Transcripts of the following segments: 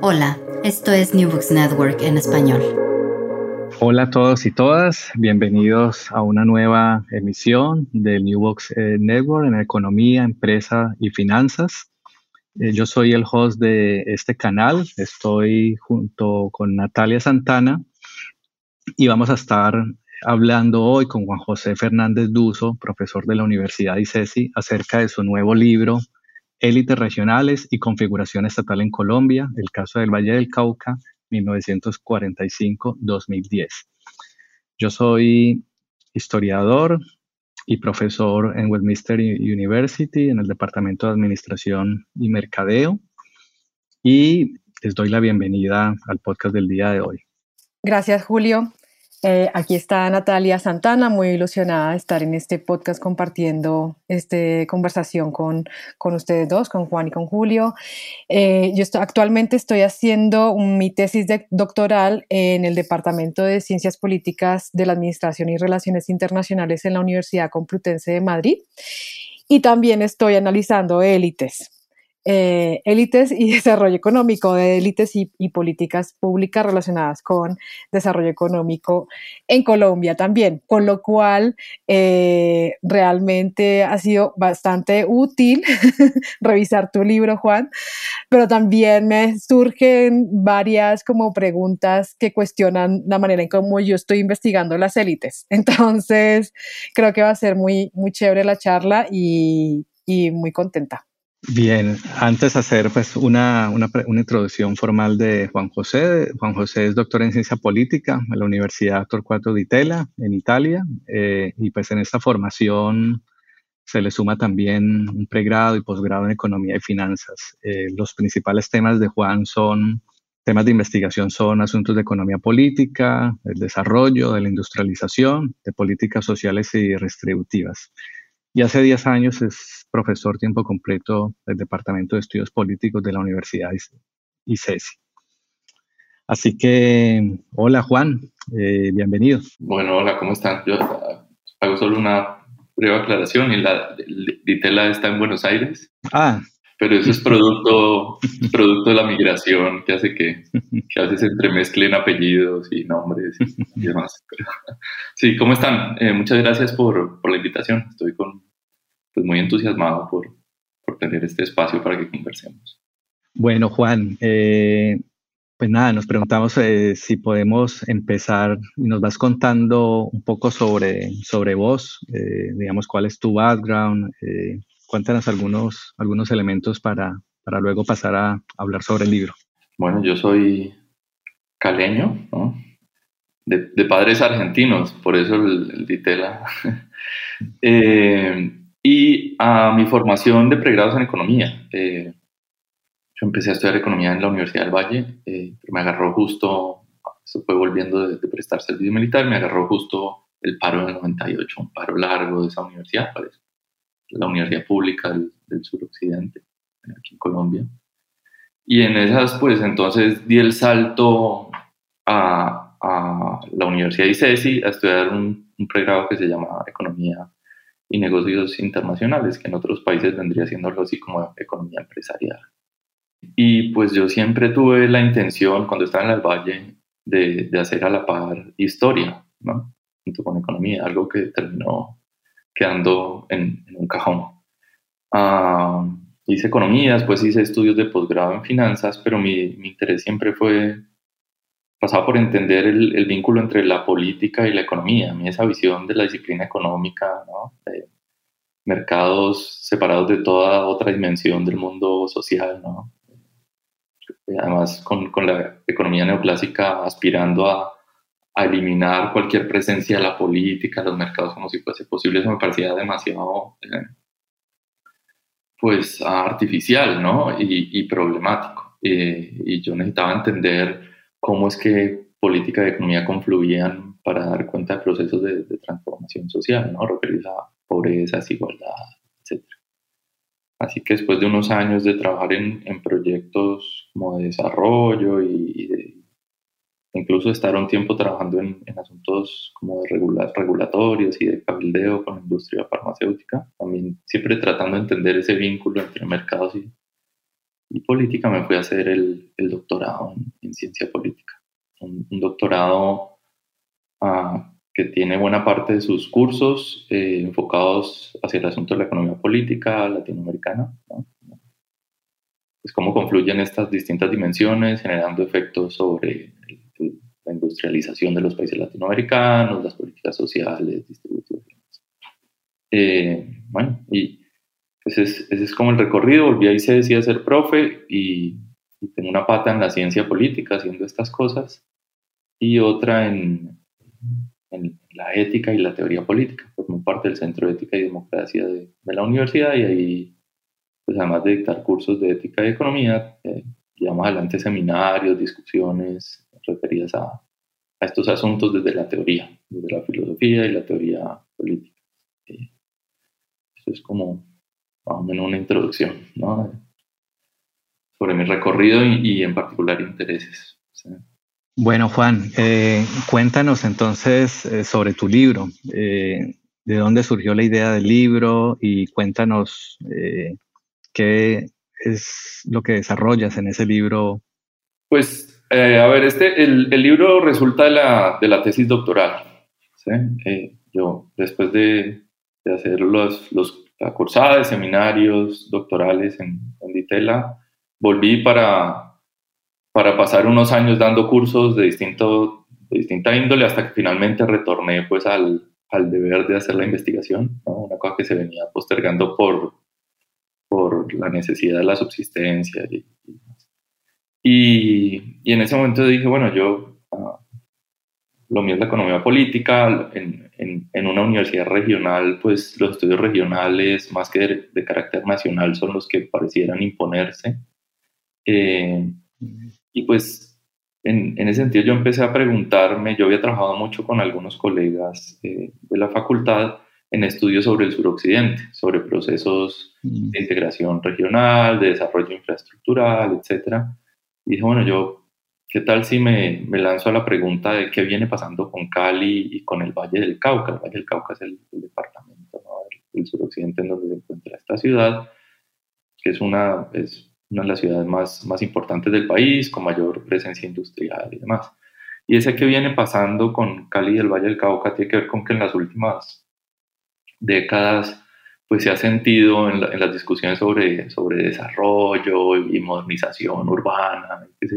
Hola, esto es New Books Network en español. Hola a todos y todas, bienvenidos a una nueva emisión del New Books eh, Network en economía, empresa y finanzas. Eh, yo soy el host de este canal, estoy junto con Natalia Santana y vamos a estar hablando hoy con Juan José Fernández Duso, profesor de la Universidad ICESI, acerca de su nuevo libro élites regionales y configuración estatal en Colombia, el caso del Valle del Cauca, 1945-2010. Yo soy historiador y profesor en Westminster University en el Departamento de Administración y Mercadeo y les doy la bienvenida al podcast del día de hoy. Gracias, Julio. Eh, aquí está Natalia Santana, muy ilusionada de estar en este podcast compartiendo esta conversación con, con ustedes dos, con Juan y con Julio. Eh, yo actualmente estoy haciendo mi tesis de, doctoral en el Departamento de Ciencias Políticas de la Administración y Relaciones Internacionales en la Universidad Complutense de Madrid y también estoy analizando élites eh, élites y desarrollo económico, de élites y, políticas públicas relacionadas con desarrollo económico en Colombia también, con lo cual eh, realmente ha sido bastante útil revisar tu libro, Juan, pero también me surgen varias como preguntas que cuestionan la manera en cómo yo estoy investigando las élites. Entonces, creo que va a ser muy, muy chévere la charla y muy contenta. Bien, antes de hacer pues, una, una, una, introducción formal de Juan José. Juan José es doctor en ciencia política en la Universidad Torcuato Di Tella en Italia eh, y pues en esta formación se le suma también un pregrado y posgrado en economía y finanzas. Eh, los principales temas de Juan son temas de investigación son asuntos de economía política, el desarrollo, de la industrialización, de políticas sociales y distributivas. Y hace 10 años es profesor tiempo completo del Departamento de Estudios Políticos de la Universidad ICESI. Así que, hola Juan, eh, bienvenido. Bueno, hola, ¿cómo están? Yo hago solo una breve aclaración y la Ditela está en Buenos Aires. Ah. Pero eso es producto, producto de la migración que hace que, que a veces se entremezclen apellidos y nombres y, demás. sí, ¿cómo están? Eh, muchas gracias por, por la invitación. Estoy con pues, muy entusiasmado por, por tener este espacio para que conversemos. Bueno, Juan, eh, pues nada, nos preguntamos eh, si podemos empezar y nos vas contando un poco sobre, sobre vos, digamos, cuál es tu background, cuéntanos algunos, algunos elementos para, para luego pasar a hablar sobre el libro. Bueno, yo soy caleño, de, padres argentinos, por eso el, el Ditela. y a mi formación de pregrados en economía. Eh, yo empecé a estudiar economía en la Universidad del Valle, eh, pero me agarró justo, eso fue volviendo de, prestar servicio militar, me agarró justo el paro del 98, un paro largo de esa universidad, parece, la universidad pública del, del suroccidente, aquí en Colombia. Y en esas, pues entonces di el salto a, la Universidad de ICESI a estudiar un, un pregrado que se llama Economía y negocios internacionales, que en otros países vendría siendo algo así como economía empresarial. Y pues yo siempre tuve la intención, cuando estaba en el Valle, de, de hacer a la par historia, ¿no? Junto con economía, algo que terminó quedando en, en un cajón. Ah, hice economía, después hice estudios de posgrado en finanzas, pero mi, mi interés siempre fue pasaba por entender el, vínculo entre la política y la economía, a mí esa visión de la disciplina económica, de mercados separados de toda otra dimensión del mundo social, ¿no? además con, con, la economía neoclásica aspirando a, a, eliminar cualquier presencia de la política, los mercados como si fuese posible, eso me parecía demasiado eh, pues artificial ¿no? y, y problemático. eh, y yo necesitaba entender cómo es que política y economía confluían para dar cuenta de procesos de, transformación social, ¿no? referidos a pobreza, desigualdad, etc. Así que después de unos años de trabajar en, en proyectos como de desarrollo y, de, incluso estar un tiempo trabajando en, asuntos como de regulatorios y de cabildeo con la industria farmacéutica, también siempre tratando de entender ese vínculo entre mercados y, política, me fui a hacer el, doctorado en, ciencia política. Un, doctorado ah, que tiene buena parte de sus cursos eh, enfocados hacia el asunto de la economía política latinoamericana. ¿no? Pues cómo confluyen estas distintas dimensiones, generando efectos sobre la industrialización de los países latinoamericanos, las políticas sociales, distributivas. Eh, bueno, y ese es, como el recorrido. Volví ahí se decía ser profe y, tengo una pata en la ciencia política haciendo estas cosas y otra en, en la ética y la teoría política. Formé parte del Centro de Ética y Democracia de, la universidad y ahí, pues además de dictar cursos de ética y economía, eh, llevamos adelante seminarios, discusiones referidas a, a, estos asuntos desde la teoría, desde la filosofía y la teoría política. Eso es como más o menos una introducción ¿no? sobre mi recorrido y, en particular intereses. Bueno, Juan, eh, cuéntanos entonces eh, sobre tu libro. Eh, ¿De dónde surgió la idea del libro? Y cuéntanos qué es lo que desarrollas en ese libro. Pues, a ver, este, el, el, libro resulta de la, de la tesis doctoral. yo, después de, de hacer los, los la cursada de seminarios doctorales en, en Ditela, volví para, para pasar unos años dando cursos de, distinto, de distinta índole hasta que finalmente retorné pues al, al deber de hacer la investigación, una cosa que se venía postergando por, por la necesidad de la subsistencia y, y, y en ese momento dije, bueno, yo, ah, lo mío es la economía política, en, en, una universidad regional, pues los estudios regionales, más que de, carácter nacional, son los que parecieran imponerse. Eh, y pues en, en, ese sentido yo empecé a preguntarme, yo había trabajado mucho con algunos colegas eh, de la facultad en estudios sobre el suroccidente, sobre procesos mm. de integración regional, de desarrollo infraestructural, etc. Y dije, bueno, yo ¿Qué tal si me, me, lanzo a la pregunta de qué viene pasando con Cali y con el Valle del Cauca? El Valle del Cauca es el, departamento del suroccidente en donde se encuentra esta ciudad, que es una, es una de las ciudades más, más importantes del país, con mayor presencia industrial y demás. Y ese que viene pasando con Cali y el Valle del Cauca tiene que ver con que en las últimas décadas pues se ha sentido en, las discusiones sobre, sobre desarrollo y modernización urbana, qué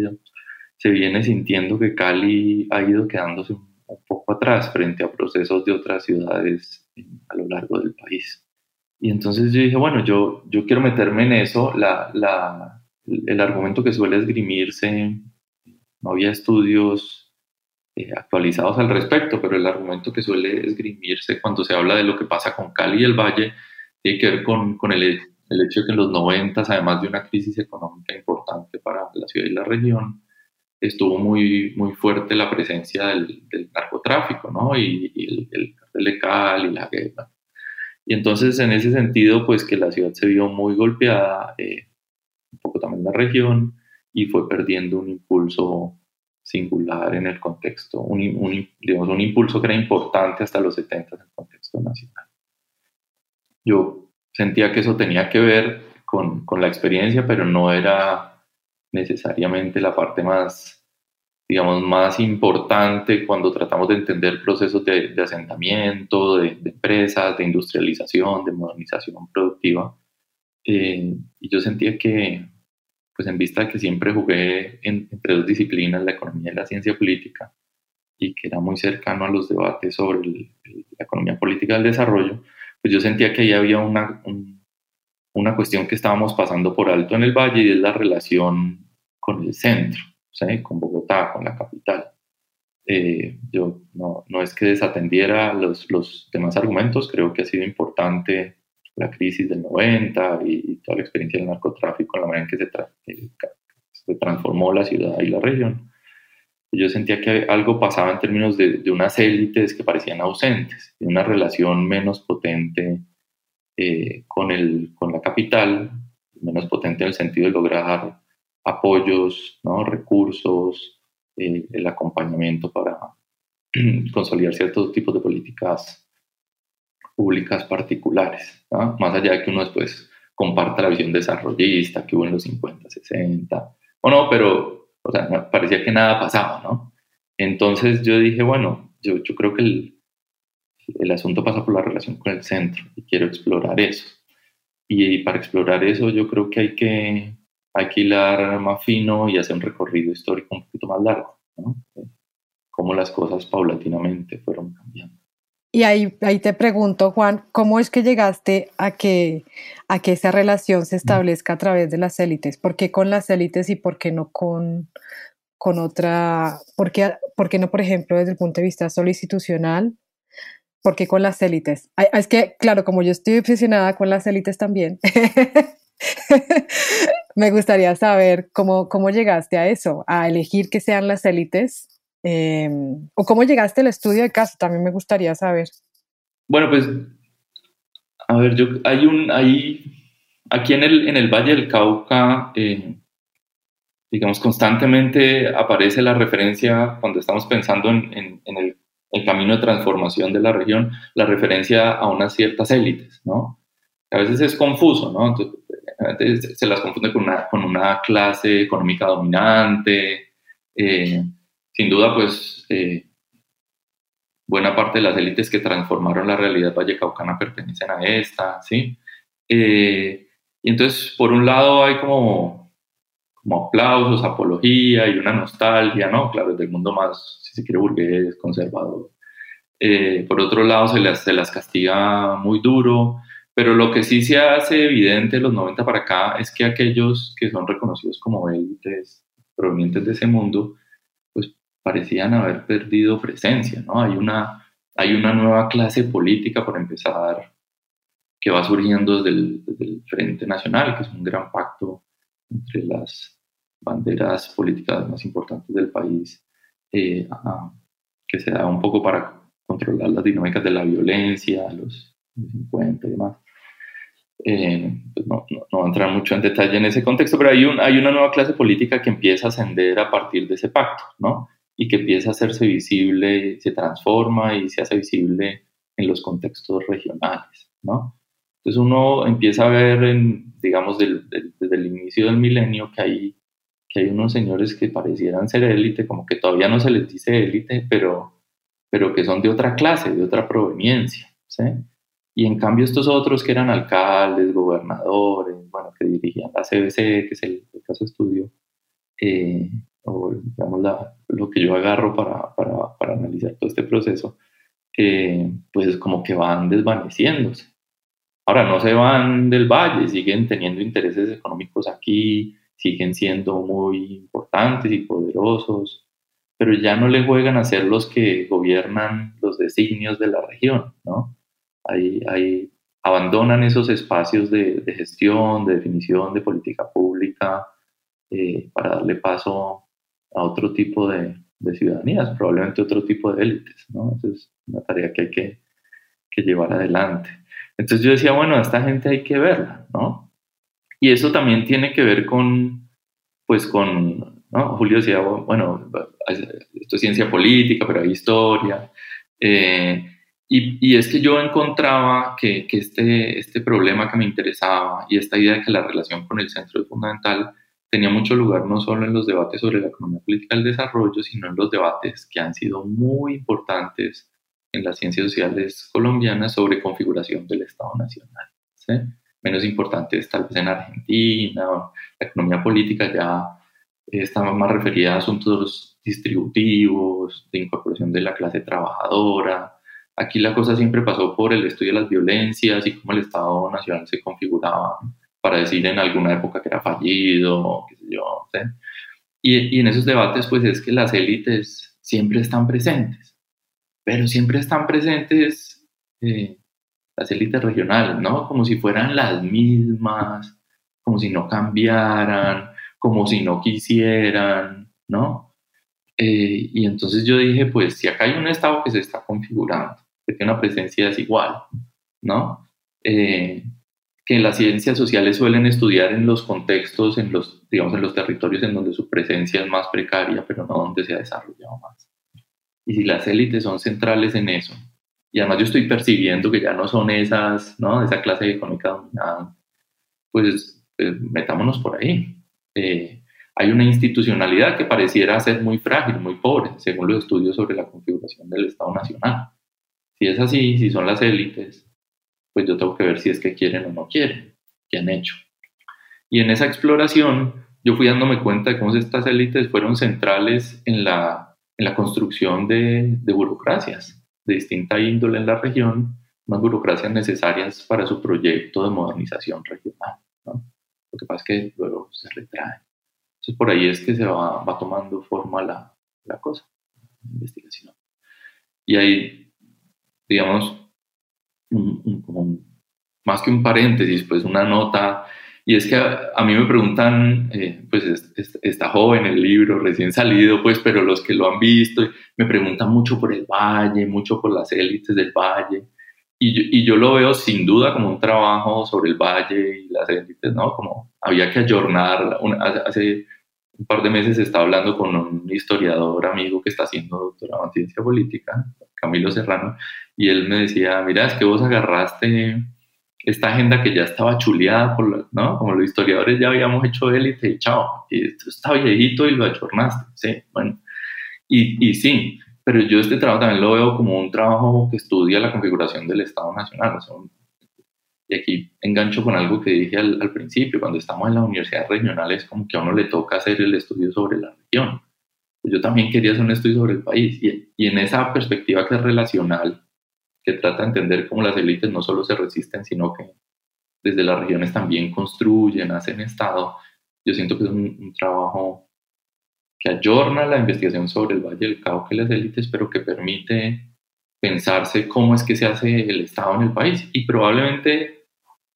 se viene sintiendo que Cali ha ido quedándose un, poco atrás frente a procesos de otras ciudades a lo largo del país. Y entonces yo dije, bueno, yo, yo quiero meterme en eso. La, la, el argumento que suele esgrimirse, no había estudios eh, actualizados al respecto, pero el argumento que suele esgrimirse cuando se habla de lo que pasa con Cali y el Valle tiene que ver con, con el, el hecho de que en los 90, además de una crisis económica importante para la ciudad y la región, estuvo muy, muy fuerte la presencia del, narcotráfico, ¿no? Y, el, el cartel de Cali y la guerra. Y entonces, en ese sentido, pues que la ciudad se vio muy golpeada, eh, un poco también la región, y fue perdiendo un impulso singular en el contexto, un, un, digamos, un impulso que era importante hasta los 70 en el contexto nacional. Yo sentía que eso tenía que ver con, con la experiencia, pero no era necesariamente la parte más, digamos, más importante cuando tratamos de entender procesos de, asentamiento, de, empresas, de industrialización, de modernización productiva. Eh, y yo sentía que, pues en vista de que siempre jugué entre dos disciplinas, la economía y la ciencia política, y que era muy cercano a los debates sobre la economía política del desarrollo, pues yo sentía que ahí había una, una cuestión que estábamos pasando por alto en el Valle y es la relación con el centro, con Bogotá, con la capital. Eh, yo no, no, es que desatendiera los, los, demás argumentos, creo que ha sido importante la crisis del 90 y, toda la experiencia del narcotráfico, la manera en que se, se transformó la ciudad y la región, yo sentía que algo pasaba en términos de, de unas élites que parecían ausentes, de una relación menos potente eh, con, el, con la capital, menos potente en el sentido de lograr apoyos, ¿no? recursos, eh, el acompañamiento para consolidar ciertos tipos de políticas públicas particulares, más allá de que uno después comparta la visión desarrollista que hubo en los 50, 60, o no, pero o sea, parecía que nada pasaba, ¿no? Entonces yo dije, bueno, yo, creo que el, el asunto pasa por la relación con el centro y quiero explorar eso. Y, para explorar eso yo creo que hay que, hilar más fino y hacer un recorrido histórico un poquito más largo, ¿no? Cómo las cosas paulatinamente fueron cambiando. Y ahí, ahí te pregunto, Juan, ¿cómo es que llegaste a que, a que esa relación se establezca a través de las élites? ¿Por qué con las élites y por qué no con, con otra? ¿Por qué, por qué no, por ejemplo, desde el punto de vista solo institucional? ¿Por qué con las élites? Es que, claro, como yo estoy obsesionada con las élites también, me gustaría saber cómo, cómo llegaste a eso, a elegir que sean las élites Em, ¿O cómo llegaste al estudio de caso? También me gustaría saber. Bueno, pues, a ver, yo, hay un, hay, aquí en el, en el Valle del Cauca, eh, digamos, constantemente aparece la referencia, cuando estamos pensando en, el, camino de transformación de la región, la referencia a unas ciertas élites, ¿no? A veces es confuso, ¿no? Entonces, se las confunde con una, con una clase económica dominante, eh, sin duda, pues eh, buena parte de las élites que transformaron la realidad vallecaucana pertenecen a esta, ¿sí? Eh, y entonces, por un lado, hay como, como aplausos, apología y una nostalgia, ¿no? Claro, del mundo más, si se quiere, burgués, conservador. Eh, por otro lado, se las, se las castiga muy duro, pero lo que sí se hace evidente los 90 para acá es que aquellos que son reconocidos como élites provenientes de ese mundo, parecían haber perdido presencia, ¿no? Hay una, hay una nueva clase política, por empezar, que va surgiendo desde el, Frente Nacional, que es un gran pacto entre las banderas políticas más importantes del país, eh, que se da un poco para controlar las dinámicas de la violencia, los 50 y demás. Eh, pues no, no, no, voy a entrar mucho en detalle en ese contexto, pero hay, un, hay una nueva clase política que empieza a ascender a partir de ese pacto, ¿no? Y que empieza a hacerse visible, se transforma y se hace visible en los contextos regionales, ¿no? Entonces uno empieza a ver, en, digamos, desde el inicio del milenio que hay, que hay unos señores que parecieran ser élite, como que todavía no se les dice élite, pero, pero que son de otra clase, de otra proveniencia, ¿sí? Y en cambio estos otros que eran alcaldes, gobernadores, bueno, que dirigían la CBC, que es el, caso estudio, eh, o digamos lo que yo agarro para, para, para, analizar todo este proceso, eh, pues como que van desvaneciéndose. Ahora no se van del valle, siguen teniendo intereses económicos aquí, siguen siendo muy importantes y poderosos, pero ya no le juegan a ser los que gobiernan los designios de la región, ¿no? Ahí, ahí abandonan esos espacios de, de, gestión, de definición de política pública, eh, para darle paso a otro tipo de, de ciudadanías, probablemente otro tipo de élites, ¿no? es una tarea que hay que, que, llevar adelante. Entonces yo decía, bueno, esta gente hay que verla, ¿no? Y eso también tiene que ver con, pues con, ¿no? Julio decía, bueno, esto es ciencia política, pero hay historia. Eh, y, y, es que yo encontraba que, que, este, este problema que me interesaba y esta idea de que la relación con el centro es fundamental, tenía mucho lugar no solo en los debates sobre la economía política del desarrollo, sino en los debates que han sido muy importantes en las ciencias sociales colombianas sobre configuración del Estado Nacional. Menos importantes tal vez en Argentina, la economía política ya estaba más referida a asuntos distributivos, de incorporación de la clase trabajadora. Aquí la cosa siempre pasó por el estudio de las violencias y cómo el Estado Nacional se configuraba para decir en alguna época que era fallido, qué sé yo. Y, y, en esos debates, pues es que las élites siempre están presentes, pero siempre están presentes eh, las élites regionales, ¿no? Como si fueran las mismas, como si no cambiaran, como si no quisieran, ¿no? Eh, y entonces yo dije, pues si acá hay un Estado que se está configurando, que tiene una presencia desigual, ¿no? Eh, que las ciencias sociales suelen estudiar en los contextos, en los, digamos, en los territorios en donde su presencia es más precaria, pero no donde se ha desarrollado más. Y si las élites son centrales en eso, y además yo estoy percibiendo que ya no son esas, ¿no? Esa clase económica dominada, pues, pues metámonos por ahí. Eh, hay una institucionalidad que pareciera ser muy frágil, muy pobre, según los estudios sobre la configuración del Estado Nacional. Si es así, si son las élites, pues yo tengo que ver si es que quieren o no quieren, qué han hecho. Y en esa exploración yo fui dándome cuenta de cómo estas élites fueron centrales en la, en la construcción de, de burocracias de distinta índole en la región, unas burocracias necesarias para su proyecto de modernización regional. Lo que pasa es que luego se retrae. Entonces por ahí es que se va, va tomando forma la, la cosa, la investigación. Y ahí, digamos, más que un paréntesis, pues una nota, y es que a, mí me preguntan, eh, pues está joven el libro, recién salido, pues, pero los que lo han visto, me preguntan mucho por el valle, mucho por las élites del valle, y yo, y yo lo veo sin duda como un trabajo sobre el valle y las élites, ¿no? Como había que ayornar, hace un par de meses estaba hablando con un historiador amigo que está haciendo doctorado en ciencia política, Camilo Serrano, y él me decía, mira, es que vos agarraste esta agenda que ya estaba chuleada, por ¿no? Como los historiadores ya habíamos hecho élite y chao, y esto está viejito y lo achornaste, sí, bueno. Y, y, sí, pero yo este trabajo también lo veo como un trabajo que estudia la configuración del Estado Nacional. y aquí engancho con algo que dije al, al, principio, cuando estamos en las universidades regionales, como que a uno le toca hacer el estudio sobre la región. Yo también quería hacer un estudio sobre el país, y, y en esa perspectiva que es relacional, que trata de entender cómo las élites no solo se resisten, sino que desde las regiones también construyen, hacen Estado. Yo siento que es un, trabajo que ayorna la investigación sobre el Valle del Cauca y las élites, pero que permite pensarse cómo es que se hace el Estado en el país y probablemente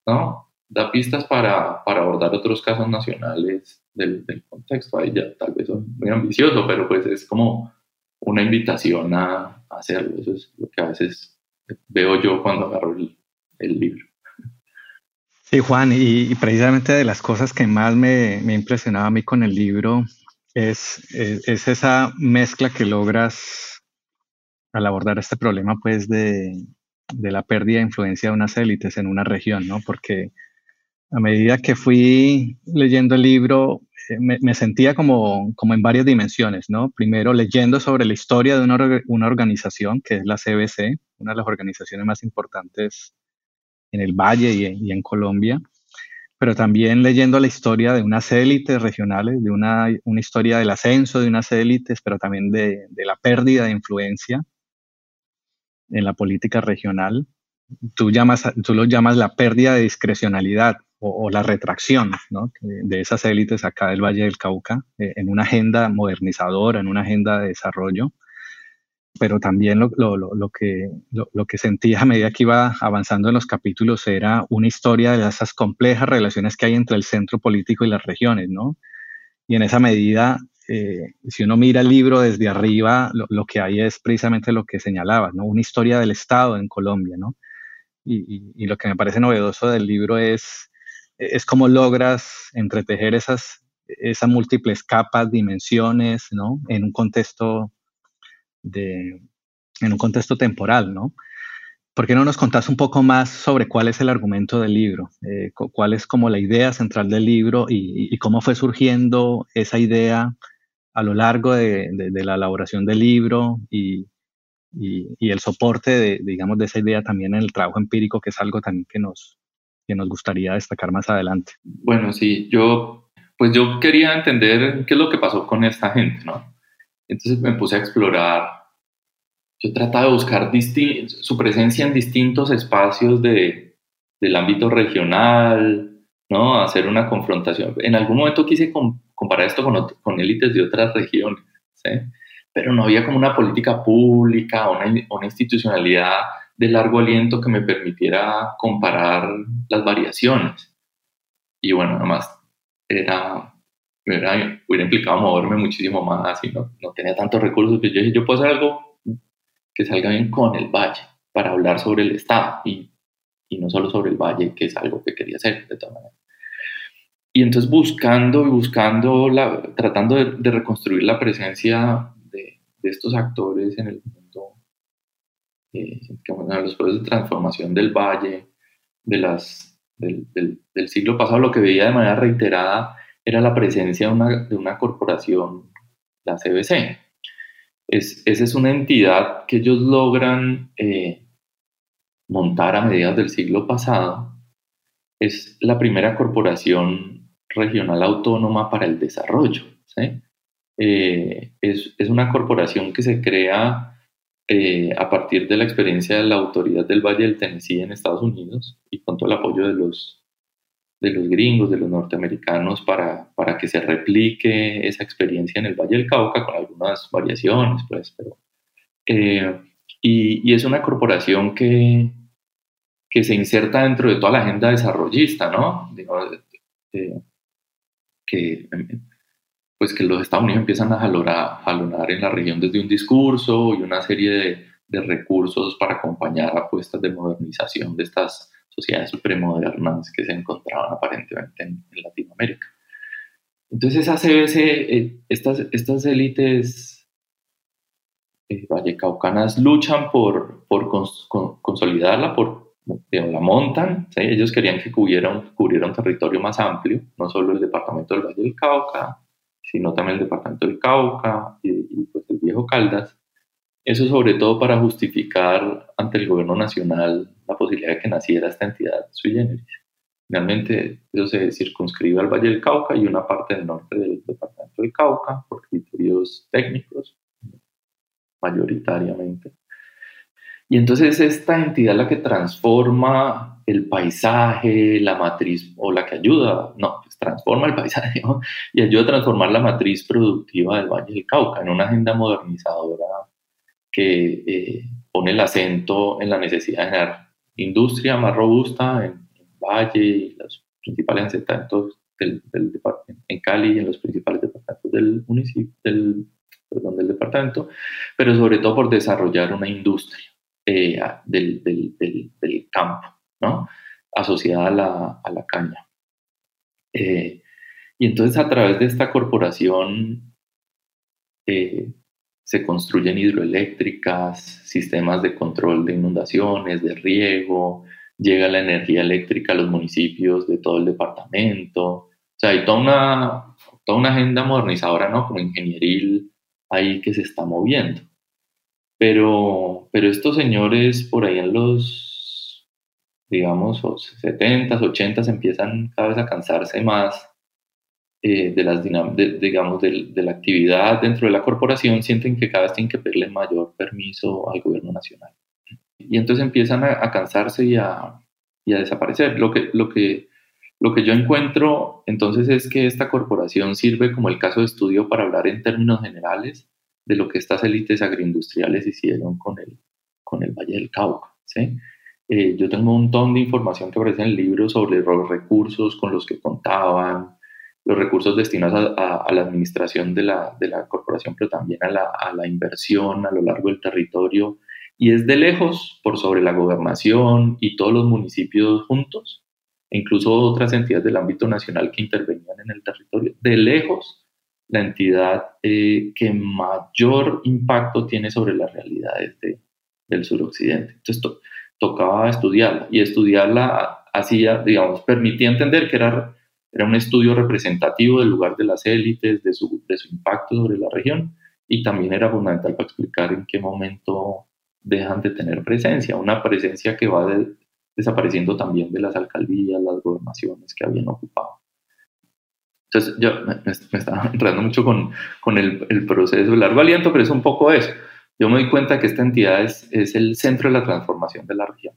¿no? Da pistas para, para abordar otros casos nacionales del, contexto. Ahí ya tal vez son muy ambicioso, pero pues es como una invitación a, a hacerlo. Eso es lo que a veces veo yo cuando agarro el, libro. Sí, Juan, y, precisamente de las cosas que más me, me impresionaba a mí con el libro es, es, esa mezcla que logras al abordar este problema, pues, de, de, la pérdida de influencia de unas élites en una región, ¿no? Porque a medida que fui leyendo el libro, eh, me, sentía como, como en varias dimensiones, ¿no? Primero leyendo sobre la historia de una, una, organización que es la CBC, una de las organizaciones más importantes en el Valle y, en Colombia, pero también leyendo la historia de unas élites regionales, de una, una historia del ascenso de unas élites, pero también de, de la pérdida de influencia en la política regional. Tú, llamas, tú lo llamas la pérdida de discrecionalidad, o, la retracción de esas élites acá del Valle del Cauca eh, en una agenda modernizadora, en una agenda de desarrollo, pero también lo, lo, lo, que, lo, que sentía a medida que iba avanzando en los capítulos era una historia de esas complejas relaciones que hay entre el centro político y las regiones, ¿no? Y en esa medida, eh, si uno mira el libro desde arriba, lo, que hay es precisamente lo que señalaba, ¿no? Una historia del Estado en Colombia, ¿no? Y, y, lo que me parece novedoso del libro es es como logras entretejer esas, esas múltiples capas, dimensiones, ¿no? En un contexto de, en un contexto temporal, ¿no? ¿Por qué no nos contás un poco más sobre cuál es el argumento del libro? Eh, ¿Cuál es como la idea central del libro y, cómo fue surgiendo esa idea a lo largo de, la elaboración del libro y, y, el soporte de, digamos, de esa idea también en el trabajo empírico, que es algo también que nos, que nos gustaría destacar más adelante. Bueno, sí, yo, pues yo quería entender qué es lo que pasó con esta gente, ¿no? Entonces me puse a explorar, yo trataba de buscar su presencia en distintos espacios de, del ámbito regional, ¿no? Hacer una confrontación. En algún momento quise comparar esto con, con élites de otras regiones, ¿sí? Pero no había como una política pública, una, una institucionalidad de largo aliento que me permitiera comparar las variaciones. Y bueno, además era hubiera, hubiera implicado moverme muchísimo más y no, no tenía tantos recursos. Pero yo dije, yo puedo hacer algo que salga bien con el valle para hablar sobre el Estado y, y no solo sobre el valle, que es algo que quería hacer de todas maneras. Y entonces buscando y buscando, la, tratando de, de reconstruir la presencia de, de, estos actores en el mundo, eh, los procesos de transformación del valle, de las, del, del, siglo pasado, lo que veía de manera reiterada era la presencia de una, de una corporación, la CBC. Es, esa es una entidad que ellos logran eh, montar a mediados del siglo pasado. Es la primera corporación regional autónoma para el desarrollo. Eh, es, es, una corporación que se crea eh, a partir de la experiencia de la autoridad del Valle del Tennessee en Estados Unidos y con todo el apoyo de los, de los gringos, de los norteamericanos, para, para que se replique esa experiencia en el Valle del Cauca con algunas variaciones, pues, pero... Eh, y, y, es una corporación que, que se inserta dentro de toda la agenda desarrollista, ¿no? eh, que, pues que los Estados Unidos empiezan a jalonar, jalonar en la región desde un discurso y una serie de, de recursos para acompañar apuestas de modernización de estas sociedades supremodernas que se encontraban aparentemente en, Latinoamérica. Entonces esas CBC, eh, estas, estas élites eh, vallecaucanas luchan por, por cons, con, consolidarla, por digamos, la montan, ellos querían que cubriera un, un territorio más amplio, no solo el departamento del Valle del Cauca, sino también el departamento del Cauca y, y pues el viejo Caldas, eso sobre todo para justificar ante el gobierno nacional la posibilidad de que naciera esta entidad sui generis. Finalmente, eso se circunscribe al Valle del Cauca y una parte del norte del departamento del Cauca por criterios técnicos, mayoritariamente. Y entonces esta entidad es la que transforma el paisaje, la matriz, o la que ayuda, no, pues transforma el paisaje ¿no? y ayuda a transformar la matriz productiva del Valle del Cauca en una agenda modernizadora que eh, pone el acento en la necesidad de generar industria más robusta en, en Valle y los principales asentamientos del, del en Cali y en los principales departamentos del municipio, del, perdón, del departamento, pero sobre todo por desarrollar una industria eh, del, del, del, campo, ¿no? asociada a la, a la caña. Eh, y entonces a través de esta corporación eh, se construyen hidroeléctricas, sistemas de control de inundaciones, de riego, llega la energía eléctrica a los municipios de todo el departamento. O sea, hay toda una, toda una agenda modernizadora, ¿no? Como ingenieril ahí que se está moviendo. Pero, pero estos señores por ahí en los, digamos, 70s, 80s empiezan cada vez a cansarse más eh, de las de, digamos, de, la actividad dentro de la corporación sienten que cada vez tienen que pedirle mayor permiso al gobierno nacional. Y entonces empiezan a, a cansarse y a, y a, desaparecer. Lo que, lo, que, lo que yo encuentro entonces es que esta corporación sirve como el caso de estudio para hablar en términos generales de lo que estas élites agroindustriales hicieron con el, con el Valle del Cauca. ¿sí? Eh, yo tengo un montón de información que aparece en el libro sobre los recursos con los que contaban, los recursos destinados a, a, a la administración de la, de la, corporación, pero también a la, a la, inversión a lo largo del territorio. Y es de lejos, por sobre la gobernación y todos los municipios juntos, e incluso otras entidades del ámbito nacional que intervenían en el territorio, de lejos la entidad eh, que mayor impacto tiene sobre las realidades de, del suroccidente. Entonces to, tocaba estudiarla y estudiarla hacía, digamos, permitía entender que era era un estudio representativo del lugar de las élites, de su, de su impacto sobre la región, y también era fundamental para explicar en qué momento dejan de tener presencia, una presencia que va de, desapareciendo también de las alcaldías, las gobernaciones que habían ocupado. Entonces, yo me, estaba entrando mucho con, con el, proceso de largo aliento, pero es un poco eso. Yo me doy cuenta que esta entidad es, es el centro de la transformación de la región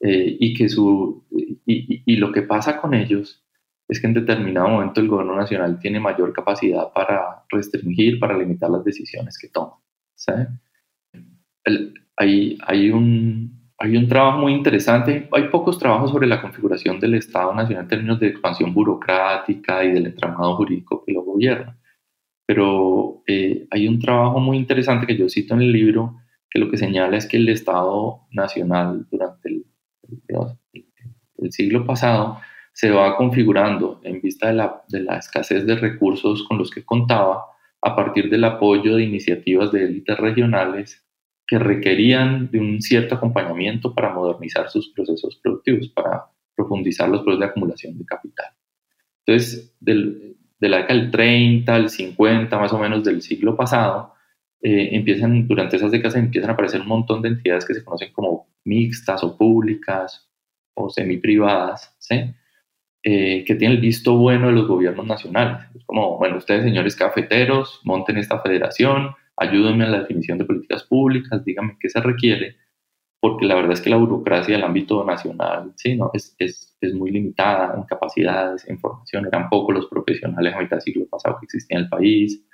eh, y que su, y, lo que pasa con ellos es que en determinado momento el gobierno nacional tiene mayor capacidad para restringir, para limitar las decisiones que toma. ¿sí? Hay, hay, un, hay un trabajo muy interesante, hay pocos trabajos sobre la configuración del Estado Nacional en términos de expansión burocrática y del entramado jurídico que lo gobierno. Pero eh, hay un trabajo muy interesante que yo cito en el libro que lo que señala es que el Estado Nacional durante el, el, siglo pasado se va configurando en vista de la, de la escasez de recursos con los que contaba a partir del apoyo de iniciativas de élites regionales que requerían de un cierto acompañamiento para modernizar sus procesos productivos, para profundizar los procesos de acumulación de capital. Entonces, del, de la década del 30 al 50 más o menos del siglo pasado, eh, empiezan, durante esas décadas empiezan a aparecer un montón de entidades que se conocen como mixtas o públicas o semi-privadas, ¿sí? Eh, que tienen el visto bueno de los gobiernos nacionales. Es como, bueno, ustedes señores cafeteros, monten esta federación, ayúdenme a la definición de políticas públicas, díganme qué se requiere, porque la verdad es que la burocracia del ámbito nacional sí, ¿no? es, es, es muy limitada en capacidades, en formación, eran pocos los profesionales a mitad del siglo pasado que existían en el país,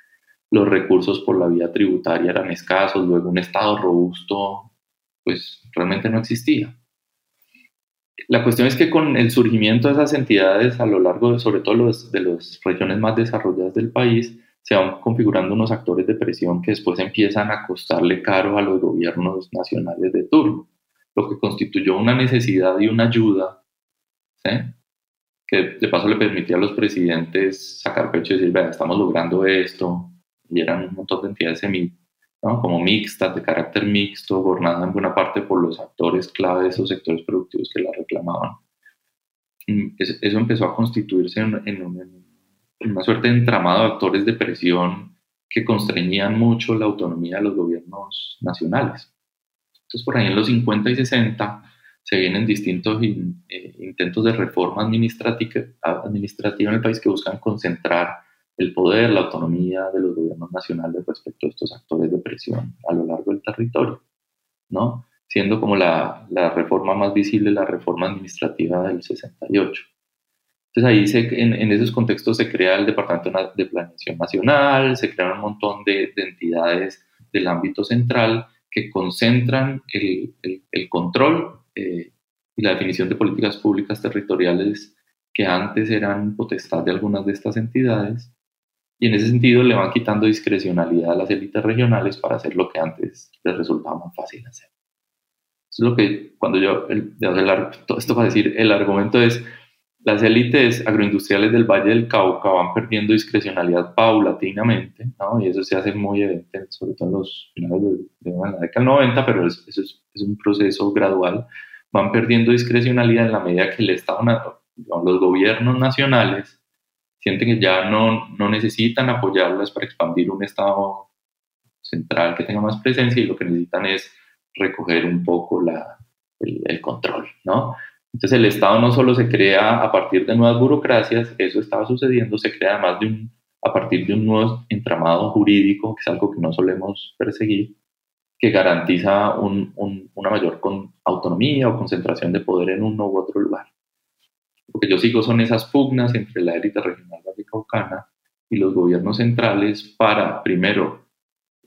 los recursos por la vía tributaria eran escasos, luego un Estado robusto, pues realmente no existía. La cuestión es que con el surgimiento de esas entidades a lo largo de, sobre todo los, de las regiones más desarrolladas del país, se van configurando unos actores de presión que después empiezan a costarle caro a los gobiernos nacionales de turno, lo que constituyó una necesidad y una ayuda, que de paso le permitía a los presidentes sacar pecho y decir, vea, estamos logrando esto, y eran un montón de entidades semi, como mixtas, de carácter mixto, gobernadas en buena parte por los actores clave de esos sectores productivos que la reclamaban. Mm, eso empezó a constituirse en, una suerte de entramado de actores de presión que constreñían mucho la autonomía de los gobiernos nacionales. Entonces, por ahí en los 50 y 60 se vienen distintos eh, intentos de reforma administrativa, administrativa en el país que buscan concentrar el poder, la autonomía de los gobiernos nacionales respecto a estos actores de presión a lo largo del territorio, ¿no? Siendo como la, la reforma más visible la reforma administrativa del 68. Entonces ahí se, en, en, esos contextos se crea el Departamento de Planeación Nacional, se crean un montón de, de entidades del ámbito central que concentran el, el, el control eh, y la definición de políticas públicas territoriales que antes eran potestad de algunas de estas entidades y en ese sentido le van quitando discrecionalidad a las élites regionales para hacer lo que antes les resultaba más fácil hacer. Eso es lo que cuando yo, el, todo esto para decir, el argumento es, las élites agroindustriales del Valle del Cauca van perdiendo discrecionalidad paulatinamente, ¿no? y eso se hace muy evidente, sobre todo en los finales de, la década del 90, pero eso es, es, un proceso gradual, van perdiendo discrecionalidad en la medida que el Estado, los gobiernos nacionales sienten que ya no, no necesitan apoyarlas para expandir un Estado central que tenga más presencia y lo que necesitan es recoger un poco la, el, control, ¿no? Entonces el Estado no solo se crea a partir de nuevas burocracias, eso estaba sucediendo, se crea además de un, a partir de un nuevo entramado jurídico, que es algo que no solemos perseguir, que garantiza un, un, una mayor con, autonomía o concentración de poder en uno u otro lugar. Lo que yo sigo son esas pugnas entre la élite regional caucana y los gobiernos centrales para, primero,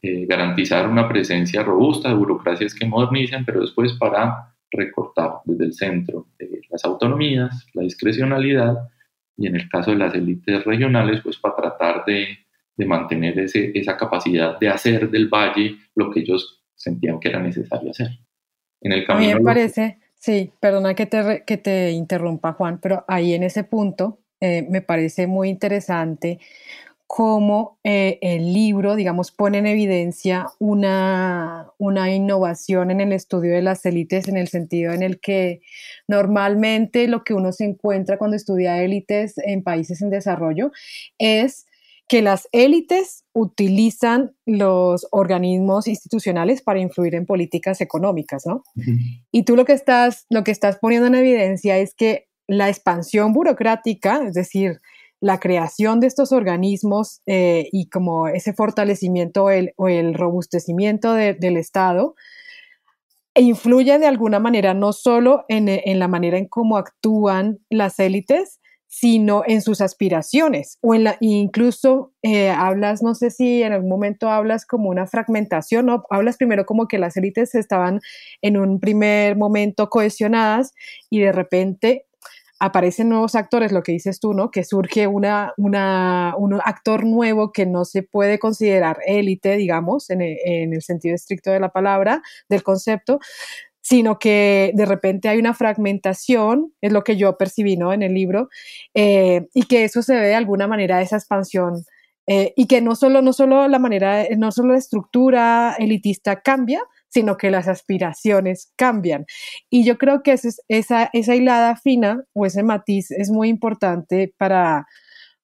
eh, garantizar una presencia robusta de burocracias que modernicen, pero después para recortar desde el centro eh, las autonomías, la discrecionalidad y en el caso de las élites regionales, pues para tratar de, de mantener ese, esa capacidad de hacer del valle lo que ellos sentían que era necesario hacer. En el camino, A mí me parece, Sí, perdona que te, que te interrumpa, Juan, pero ahí en ese punto eh, me parece muy interesante cómo eh, el libro, digamos, pone en evidencia una, una innovación en el estudio de las élites en el sentido en el que normalmente lo que uno se encuentra cuando estudia élites en países en desarrollo es que las élites utilizan los organismos institucionales para influir en políticas económicas, ¿no? Y tú lo que, estás, lo que estás poniendo en evidencia es que la expansión burocrática, es decir, la creación de estos organismos eh, y como ese fortalecimiento o el robustecimiento del Estado, influye de alguna manera no solo en, en la manera en cómo actúan las élites, sino en sus aspiraciones o incluso eh, hablas, no sé si en algún momento hablas como una fragmentación, ¿no? hablas primero como que las élites estaban en un primer momento cohesionadas y de repente aparecen nuevos actores, lo que dices tú, ¿no? Que surge un actor nuevo que no se puede considerar élite, digamos, en el, en el sentido estricto de la palabra, del concepto, sino que de repente hay una fragmentación, es lo que yo percibí ¿no? en el libro, eh, y que eso se ve de alguna manera a esa expansión, eh, y que no solo, no solo la manera, no solo la estructura elitista cambia, sino que las aspiraciones cambian. Y yo creo que esa, esa, esa hilada fina o ese matiz es muy importante para,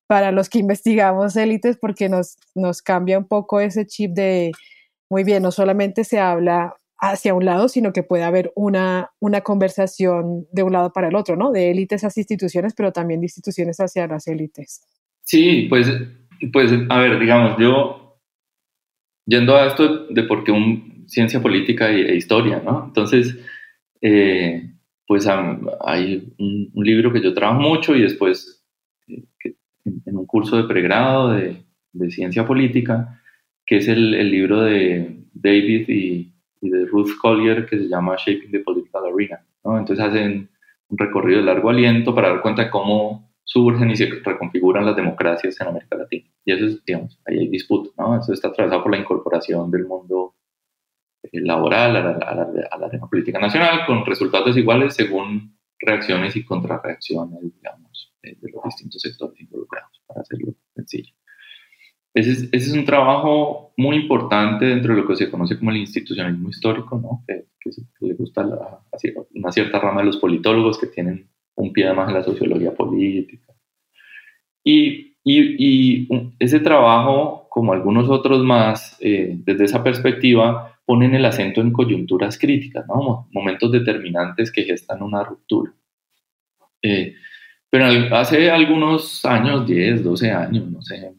para los que investigamos élites porque nos, nos cambia un poco ese chip de, muy bien, no solamente se habla hacia un lado, sino que puede haber una, una conversación de un lado para el otro, ¿no? De élites hacia instituciones, pero también de instituciones hacia las élites. Sí, pues, pues, a ver, digamos, yo, yendo a esto de por qué un, ciencia política e, historia, ¿no? Entonces, eh, pues hay un, libro que yo trabajo mucho y después eh, en un curso de pregrado de, de ciencia política, que es el, el libro de David y, y de Ruth Collier que se llama Shaping the Political Arena. ¿no? Entonces hacen un recorrido de largo aliento para dar cuenta de cómo surgen y se reconfiguran las democracias en América Latina. Y eso es, digamos, ahí hay disputa, ¿no? Eso está atravesado por la incorporación del mundo laboral a la, a, la, a la, arena política nacional con resultados desiguales según reacciones y contrarreacciones, digamos, de los distintos sectores involucrados, para hacerlo sencillo. Ese es, ese es, un trabajo muy importante dentro de lo que se conoce como el institucionalismo histórico, ¿no? que, que, le gusta la, una cierta rama de los politólogos que tienen un pie además en la sociología política. Y, y, y ese trabajo, como algunos otros más, eh, desde esa perspectiva, ponen el acento en coyunturas críticas, ¿no? momentos determinantes que gestan una ruptura. Eh, pero hace algunos años, 10, 12 años, no sé,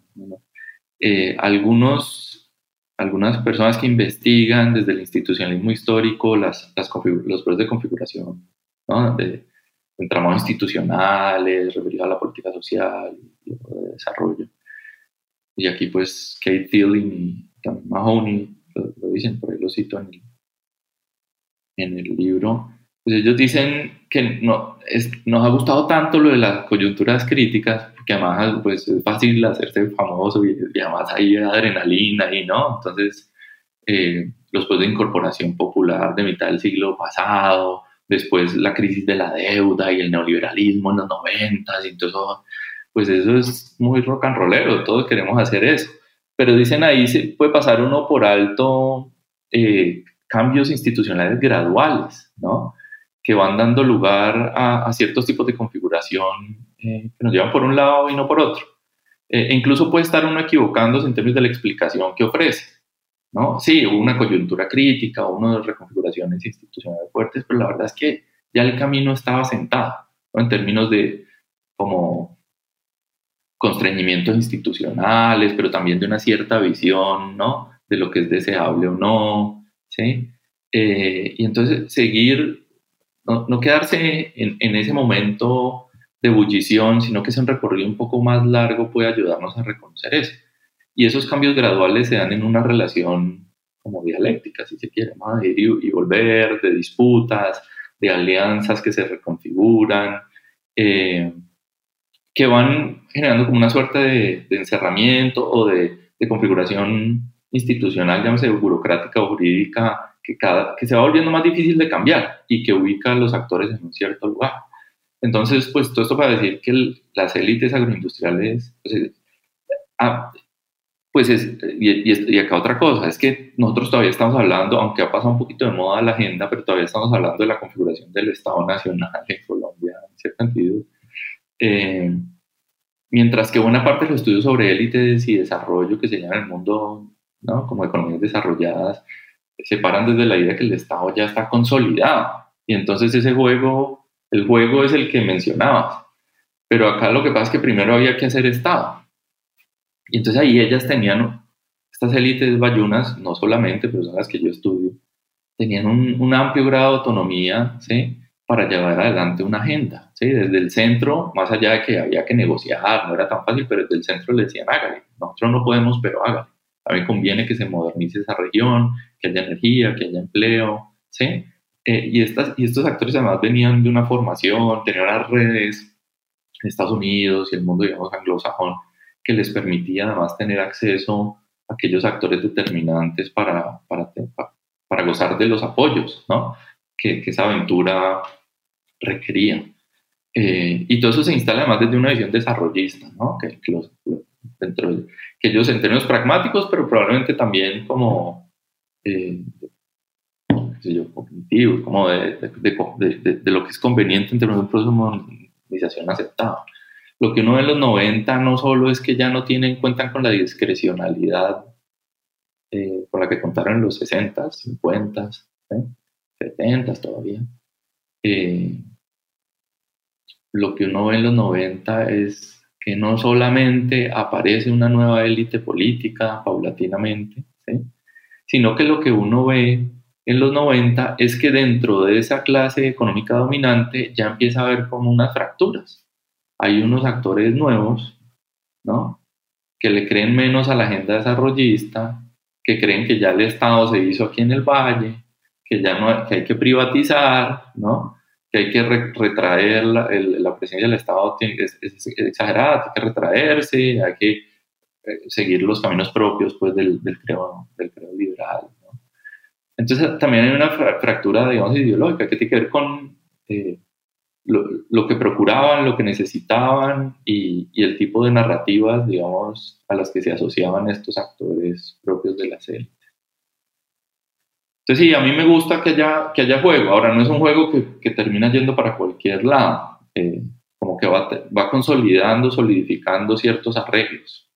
eh, algunos, algunas personas que investigan desde el institucionalismo histórico las, las los procesos de configuración, ¿no? de, entramados institucionales, referidos a la política social de desarrollo. Y aquí pues Kate Thielen y también Mahoney lo, dicen, por ahí lo cito en el, en el libro, pues ellos dicen que no, es, nos ha gustado tanto lo de las coyunturas críticas, porque además pues, es fácil hacerse famoso y, además hay adrenalina y no. Entonces, eh, los procesos de incorporación popular de mitad del siglo pasado, después la crisis de la deuda y el neoliberalismo en los noventas, y todo pues eso es muy rock and rollero, todos queremos hacer eso. Pero dicen ahí se puede pasar uno por alto eh, cambios institucionales graduales, ¿no? que van dando lugar a, ciertos tipos de configuración eh, que nos llevan por un lado y no por otro. Eh, e incluso puede estar uno equivocándose en términos de la explicación que ofrece. ¿no? Sí, hubo una coyuntura crítica, de reconfiguraciones institucionales fuertes, pero la verdad es que ya el camino estaba sentado, ¿no? en términos de como constreñimientos institucionales, pero también de una cierta visión ¿no? de lo que es deseable o no. ¿sí? Eh, y entonces seguir no, quedarse en, ese momento de ebullición, sino que sea un recorrido un poco más largo puede ayudarnos a reconocer eso. Y esos cambios graduales se dan en una relación como dialéctica, si se quiere, de ir y, volver, de disputas, de alianzas que se reconfiguran, eh, que van generando como una suerte de, encerramiento o de, de, configuración institucional, llámese burocrática o jurídica, que, cada, que se va volviendo más difícil de cambiar y que ubica a los actores en un cierto lugar. Entonces, pues todo esto para decir que las élites agroindustriales, pues, ah, pues es, y, y, acá otra cosa, es que nosotros todavía estamos hablando, aunque ha pasado un poquito de moda la agenda, pero todavía estamos hablando de la configuración del Estado Nacional en Colombia, en cierto sentido. Eh, mientras que buena parte de los estudios sobre élites y desarrollo que se llaman en el mundo, ¿no? como economías desarrolladas, se paran desde la idea que el Estado ya está consolidado. Y entonces ese juego, el juego es el que mencionabas. Pero acá lo que pasa es que primero había que hacer Estado. Y entonces ahí ellas tenían, estas élites bayunas, no solamente, pero son las que yo estudio, tenían un, un amplio grado de autonomía, ¿sí? Para llevar adelante una agenda. ¿sí? Desde el centro, más allá de que había que negociar, no era tan fácil, pero desde el centro le decían, hágale, nosotros no podemos, pero hágale. A mí conviene que se modernice esa región, que haya energía, que haya empleo, ¿sí? Eh, y, estas, y estos actores además venían de una formación, tenían unas redes Estados Unidos y el mundo, digamos, anglosajón, que les permitía además tener acceso a aquellos actores determinantes para, para, para gozar de los apoyos, ¿no? Que, que esa aventura requería. Eh, y todo eso se instala además desde una visión desarrollista, ¿no? que, que, los, dentro que ellos en términos pragmáticos, pero probablemente también como, eh, qué sé yo, cognitivos, como de, de, de, lo que es conveniente en términos de un proceso de modernización aceptado. Lo que uno ve en los 90 no solo es que ya no tienen, cuentan con la discrecionalidad eh, con la que contaron en los 60, 50, ¿eh? 70 todavía. Eh, lo que uno ve en los 90 es que no solamente aparece una nueva élite política paulatinamente, sino que lo que uno ve en los 90 es que dentro de esa clase económica dominante ya empieza a haber como unas fracturas. Hay unos actores nuevos, ¿no? Que le creen menos a la agenda desarrollista, que creen que ya el Estado se hizo aquí en el Valle, que ya no que hay que privatizar, ¿no? que hay que retraer la, la, presencia del Estado es, exagerada, hay que retraerse, hay que eh, seguir los caminos propios pues, del, del, creo, del creo liberal. ¿no? Entonces también hay una fractura, digamos, ideológica que tiene que ver con eh, lo, lo, que procuraban, lo que necesitaban y, y, el tipo de narrativas, digamos, a las que se asociaban estos actores propios de la serie. Entonces sí, a mí me gusta que haya, que haya juego. Ahora, no es un juego que, termina yendo para cualquier lado. Eh, como que va, va consolidando, solidificando ciertos arreglos.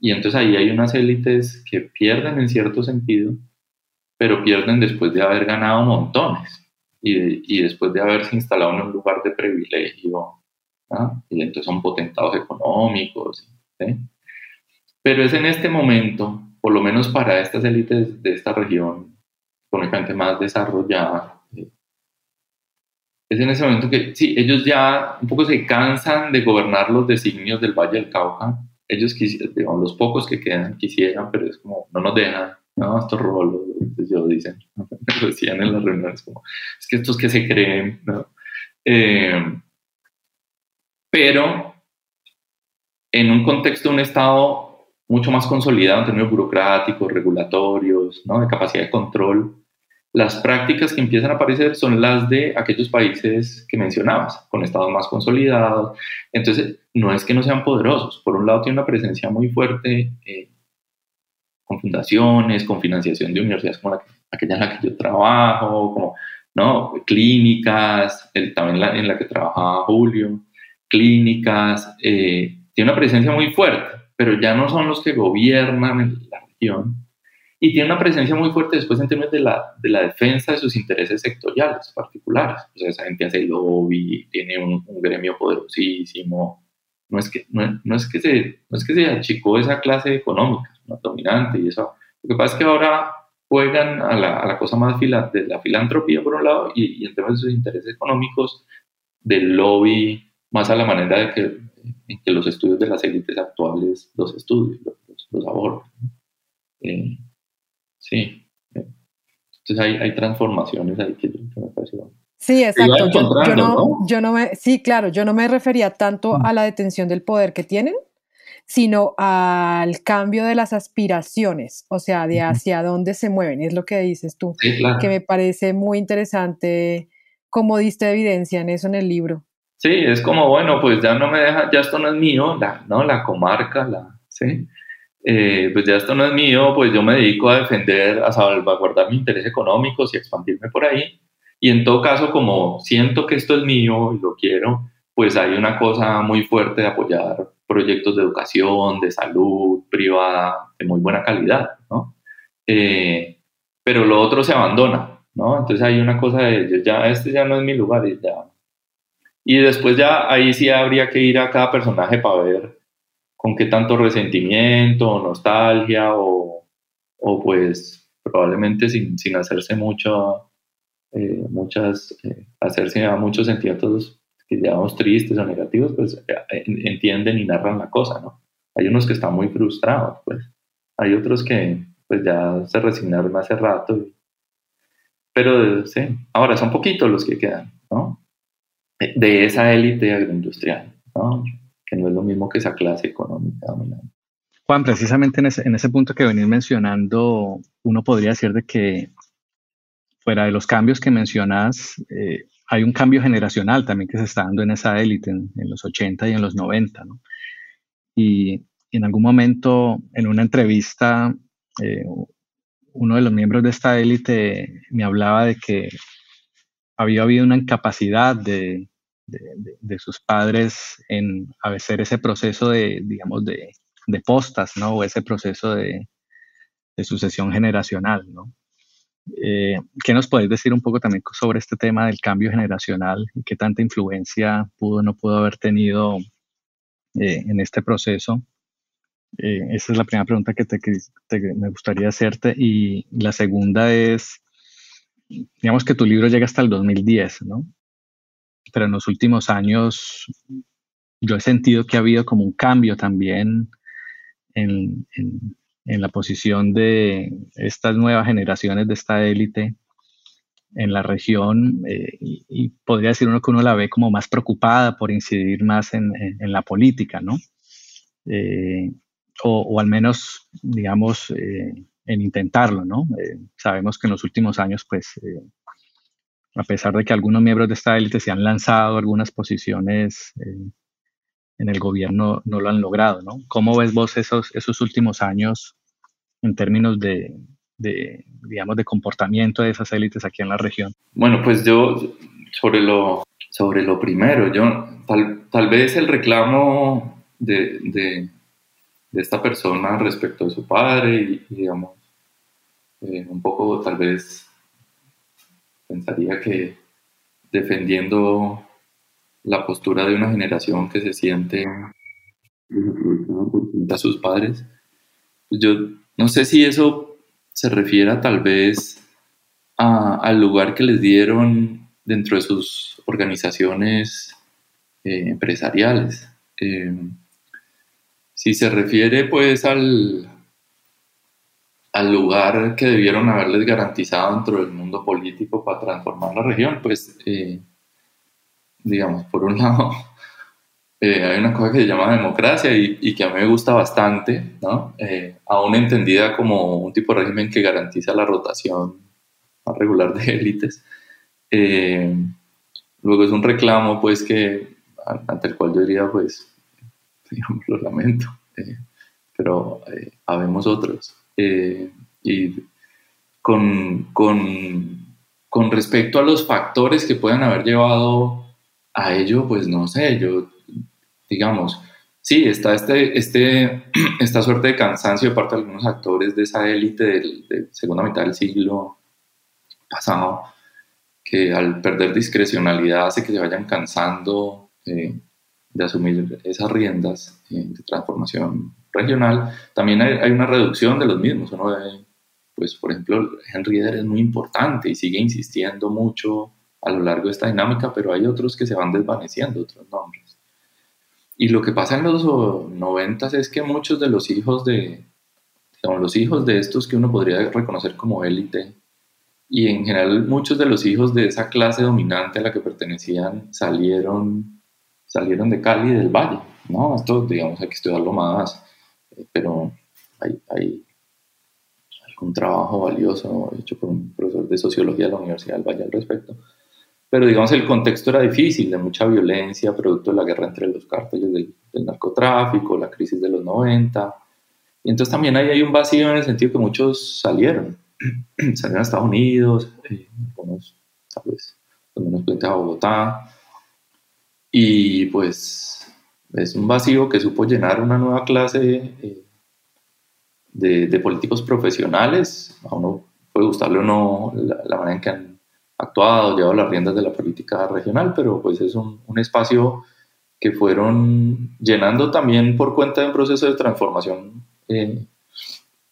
Y entonces ahí hay unas élites que pierden en cierto sentido, pero pierden después de haber ganado montones y, y después de haberse instalado en un lugar de privilegio. ¿ah? Y entonces son potentados económicos. Pero es en este momento, por lo menos para estas élites de esta región, económicamente más desarrollada. Eh, es en ese momento que, sí, ellos ya un poco se cansan de gobernar los designios del Valle del Cauca. Ellos, digamos, los pocos que quedan quisieran, pero es como, no nos dejan, no, estos rolos, yo dicen, decían en las reuniones, como, es que estos que se creen, ¿no? Eh, pero en un contexto de un Estado mucho más consolidado en términos burocráticos, regulatorios, ¿no? de capacidad de control, las prácticas que empiezan a aparecer son las de aquellos países que mencionabas, con estados más consolidados. Entonces, no es que no sean poderosos. Por un lado, tiene una presencia muy fuerte eh, con fundaciones, con financiación de universidades como la aquella en la que yo trabajo, ¿no? clínicas, el, también en la que trabajaba Julio, clínicas. Eh, tiene una presencia muy fuerte pero ya no son los que gobiernan la región. Y tiene una presencia muy fuerte después en términos de la, de la defensa de sus intereses sectoriales particulares. O sea, esa gente hace lobby, tiene un, gremio poderosísimo. No es, que, no, no, es que se, no es que se achicó esa clase económica, dominante y eso. Lo que pasa es que ahora juegan a la, a la cosa más fila, de la filantropía por un lado y, y en términos de sus intereses económicos, del lobby, más a la manera de que en que los estudios de las élites actuales los estudios, los, los abordan. Eh, sí. Entonces hay, hay, transformaciones ahí que, me pareció. Sí, exacto. Yo, no, yo no me, sí, claro, yo no me refería tanto mm. a la detención del poder que tienen, sino al cambio de las aspiraciones, o sea, de hacia dónde se mueven, es lo que dices tú, que me parece muy interesante cómo diste evidencia en eso en el libro. Sí, es como, bueno, pues ya no me deja, ya esto no es mío, la, ¿no? La comarca, la, ¿sí? Eh, pues ya esto no es mío, pues yo me dedico a defender, a salvaguardar mis intereses económicos y expandirme por ahí. Y en todo caso, como siento que esto es mío y lo quiero, pues hay una cosa muy fuerte de apoyar proyectos de educación, de salud privada, de muy buena calidad, ¿no? Eh, pero lo otro se abandona, ¿no? Entonces hay una cosa de, ya, este ya no es mi lugar y ya y después ya ahí sí habría que ir a cada personaje para ver con qué tanto resentimiento, nostalgia o, o pues probablemente sin, sin hacerse mucho, eh, muchas, eh, hacerse a muchos sentimientos que llamamos tristes o negativos, pues eh, entienden y narran la cosa, ¿no? Hay unos que están muy frustrados, pues. Hay otros que pues ya se resignaron hace rato. Pero sí, ahora son poquitos los que quedan, ¿no? De esa élite agroindustrial. ¿no? que no es lo mismo que esa clase económica dominante. Juan, precisamente en ese, punto que venís mencionando, uno podría decir de que fuera de los cambios que mencionas, eh, hay un cambio generacional también que se está dando en esa élite en, los 80 y en los 90. ¿no? Y, en algún momento, en una entrevista, eh, uno de los miembros de esta élite me hablaba de que había habido una incapacidad de, de, sus padres en hacer ese proceso de, digamos, de, de postas, ¿no? O ese proceso de, sucesión generacional, ¿no? Eh, ¿Qué nos podéis decir un poco también sobre este tema del cambio generacional y qué tanta influencia pudo o no pudo haber tenido eh, en este proceso? Eh, esa es la primera pregunta que me gustaría hacerte. Y la segunda es, digamos que tu libro llega hasta el 2010, ¿no? Pero en los últimos años yo he sentido que ha habido como un cambio también en, la posición de estas nuevas generaciones de esta élite en la región eh, y, podría decir uno que uno la ve como más preocupada por incidir más en, la política, ¿no? Eh, o, al menos, digamos, eh, en intentarlo, ¿no? sabemos que en los últimos años, pues, a pesar de que algunos miembros de esta élite se han lanzado algunas posiciones en el gobierno no lo han logrado, ¿no? ¿Cómo ves vos esos, esos últimos años en términos de, digamos, de comportamiento de esas élites aquí en la región? Bueno, pues yo, sobre lo, sobre lo primero, yo, tal, vez el reclamo de, de, esta persona respecto de su padre y, digamos, eh, un poco tal vez pensaría que defendiendo la postura de una generación que se siente a sus padres. Yo no sé si eso se refiere tal vez al lugar que les dieron dentro de sus organizaciones eh, empresariales. Eh, si se refiere pues al, al lugar que debieron haberles garantizado dentro del mundo político para transformar la región, pues eh, digamos, por un lado, eh, hay una cosa que se llama democracia y, que a mí me gusta bastante, ¿no? Eh, aún entendida como un tipo de régimen que garantiza la rotación regular de élites. Eh, luego es un reclamo, pues, que ante el cual yo diría, pues, digamos, lo lamento, pero habemos otros. Y con, con, con respecto a los factores que pueden haber llevado a ello, pues no sé, yo, digamos, sí, está este, este, esta suerte de cansancio de parte de algunos actores de esa élite de segunda mitad del siglo pasado, que al perder discrecionalidad hace que se vayan cansando eh, de asumir esas riendas eh, de transformación regional. También hay, una reducción de los mismos. Uno ve, pues, por ejemplo, Henry Eder es muy importante y sigue insistiendo mucho a lo largo de esta dinámica, pero hay otros que se van desvaneciendo, otros nombres. Y lo que pasa en los noventas es que muchos de los hijos de, digamos, los hijos de estos que uno podría reconocer como élite, y en general muchos de los hijos de esa clase dominante a la que pertenecían salieron, salieron de Cali y del Valle, ¿no? Esto, digamos, hay que estudiarlo más, pero hay, hay algún trabajo valioso hecho por un profesor de sociología de la Universidad del Valle al respecto. Pero digamos el contexto era difícil, de mucha violencia, producto de la guerra entre los cárteles del, narcotráfico, la crisis de los 90. Y entonces también ahí hay un vacío en el sentido que muchos salieron, salieron a Estados Unidos, eh, algunos tal vez, menos frente a Bogotá, y pues es un vacío que supo llenar una nueva clase eh, de, de, políticos profesionales, a uno puede gustarle o no la, manera en que han actuado, llevado las riendas de la política regional, pero pues es un, espacio que fueron llenando también por cuenta de un proceso de transformación eh,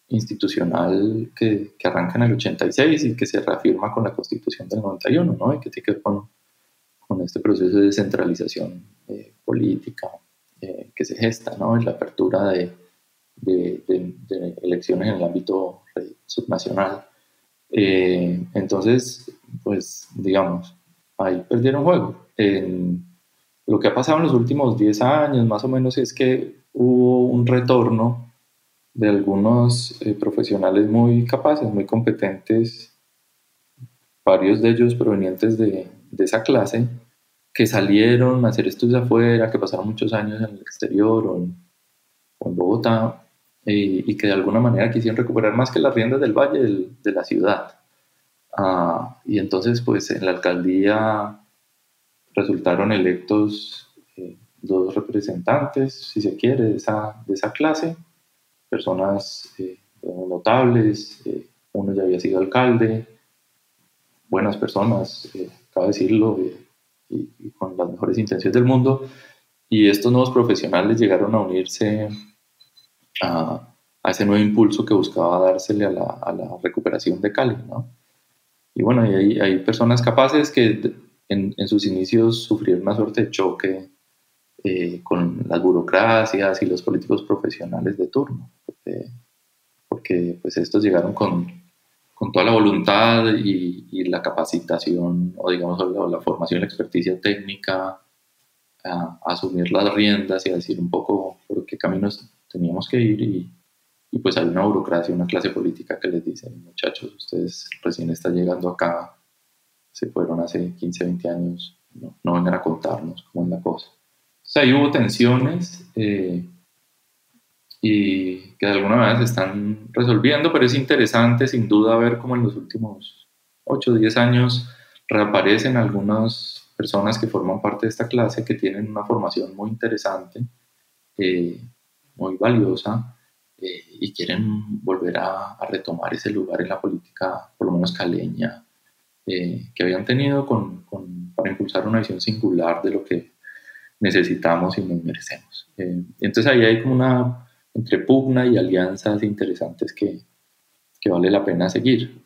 institucional que, que, arranca en el 86 y que se reafirma con la constitución del 91, ¿no? y que tiene que ver con, con este proceso de descentralización eh, política eh, que se gesta ¿no? en la apertura de, de, de, elecciones en el ámbito subnacional. entonces, pues digamos, ahí perdieron juego. En, Lo que ha pasado en los últimos 10 años más o menos es que hubo un retorno de algunos eh, profesionales muy capaces, muy competentes, varios de ellos provenientes de, de esa clase, que salieron a hacer estudios afuera, que pasaron muchos años en el exterior o en, Bogotá, y que de alguna manera quisieron recuperar más que las riendas del valle de la ciudad. Ah, y entonces, pues en la alcaldía resultaron electos eh, dos representantes, si se quiere, de esa, de esa clase, personas eh, notables, eh, uno ya había sido alcalde, buenas personas, cabe decirlo, con las mejores intenciones del mundo, y estos nuevos profesionales llegaron a unirse a, ese nuevo impulso que buscaba dársele a la, recuperación de Cali, ¿no? Y bueno, hay, personas capaces que en, en, sus inicios sufrieron una suerte de choque eh, con las burocracias y los políticos profesionales de turno, porque, porque pues estos llegaron con, con toda la voluntad y, y, la capacitación, o digamos la, la formación la experticia técnica a, a, asumir las riendas y a decir un poco por qué caminos teníamos que ir y, y pues hay una burocracia, una clase política que les dice, muchachos, ustedes recién están llegando acá, se fueron hace 15, 20 años, no, no vengan a contarnos cómo es la cosa. Entonces ahí hubo tensiones eh, y que de alguna manera se están resolviendo, pero es interesante sin duda ver cómo en los últimos 8 o 10 años reaparecen algunas personas que forman parte de esta clase que tienen una formación muy interesante, eh, muy valiosa, eh, y quieren volver a, retomar ese lugar en la política, por lo menos caleña, eh, que habían tenido con, con, para impulsar una visión singular de lo que necesitamos y nos merecemos. Eh, entonces ahí hay como una entre pugna y alianzas interesantes que, que vale la pena seguir.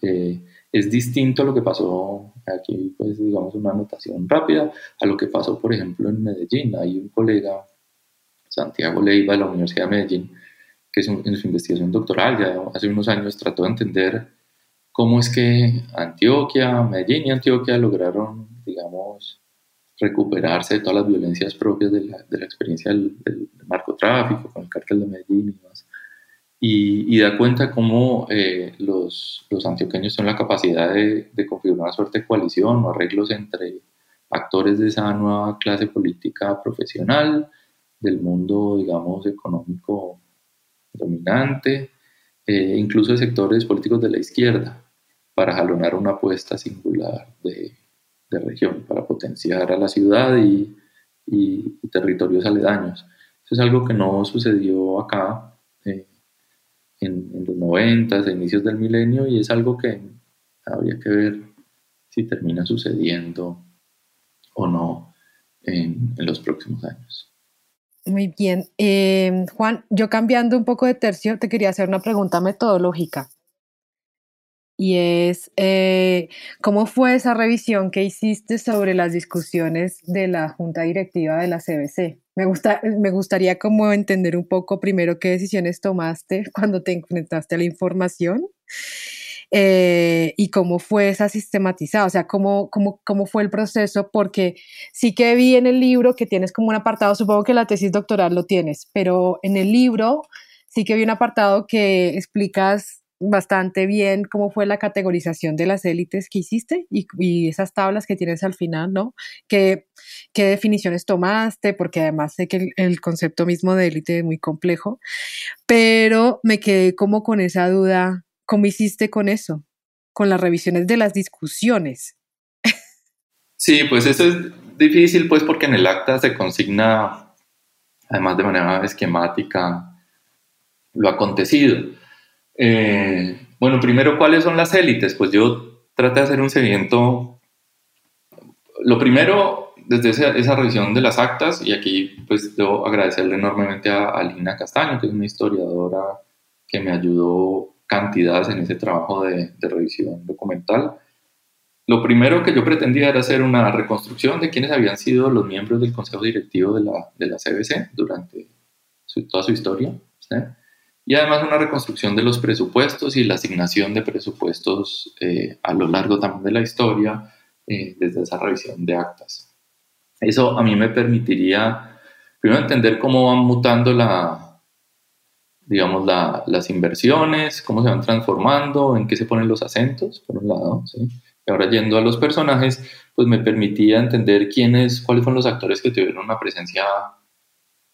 es distinto lo que pasó aquí, pues digamos una anotación rápida, a lo que pasó, por ejemplo, en Medellín. Hay un colega, Santiago Leiva, de la Universidad de Medellín, que en su investigación doctoral ya hace unos años trató de entender cómo es que Antioquia, Medellín y Antioquia lograron, digamos, recuperarse de todas las violencias propias de la, de la experiencia del, del, narcotráfico, con el cártel de Medellín y demás. Y, y da cuenta cómo eh, los, los, antioqueños son la capacidad de, de, configurar una suerte de coalición o arreglos entre actores de esa nueva clase política profesional, del mundo, digamos, económico dominante, eh, incluso de sectores políticos de la izquierda, para jalonar una apuesta singular de, de región, para potenciar a la ciudad y, y, territorios aledaños. Eso es algo que no sucedió acá eh, en, en, los 90, a inicios del milenio, y es algo que habría que ver si termina sucediendo o no en, en los próximos años. Muy bien. Eh, Juan, yo cambiando un poco de tercio, te quería hacer una pregunta metodológica. Y es, eh, ¿cómo fue esa revisión que hiciste sobre las discusiones de la Junta Directiva de la CBC? Me, gusta, me gustaría como entender un poco primero qué decisiones tomaste cuando te enfrentaste a la información eh, y cómo fue esa sistematizada, o sea, cómo, cómo, cómo fue el proceso, porque sí que vi en el libro que tienes como un apartado, supongo que la tesis doctoral lo tienes, pero en el libro sí que vi un apartado que explicas bastante bien cómo fue la categorización de las élites que hiciste y, esas tablas que tienes al final, ¿no? ¿Qué, qué definiciones tomaste? Porque además sé que el, el, concepto mismo de élite es muy complejo, pero me quedé como con esa duda ¿Cómo hiciste con eso? Con las revisiones de las discusiones. Sí, pues eso es difícil, pues porque en el acta se consigna, además de manera esquemática, lo acontecido. Eh, bueno, primero, ¿cuáles son las élites? Pues yo traté de hacer un seguimiento. Lo primero, desde esa, esa, revisión de las actas, y aquí pues debo agradecerle enormemente a, a Lina Castaño, que es una historiadora que me ayudó cantidades en ese trabajo de, de, revisión documental. Lo primero que yo pretendía era hacer una reconstrucción de quiénes habían sido los miembros del consejo directivo de la, de la CBC durante su, toda su historia. ¿sí? Y además una reconstrucción de los presupuestos y la asignación de presupuestos eh, a lo largo también de la historia eh, desde esa revisión de actas. Eso a mí me permitiría, primero, entender cómo van mutando la, digamos, las inversiones, cómo se van transformando, en qué se ponen los acentos, por un lado. Y ahora yendo a los personajes, pues me permitía entender quiénes, cuáles fueron los actores que tuvieron una presencia,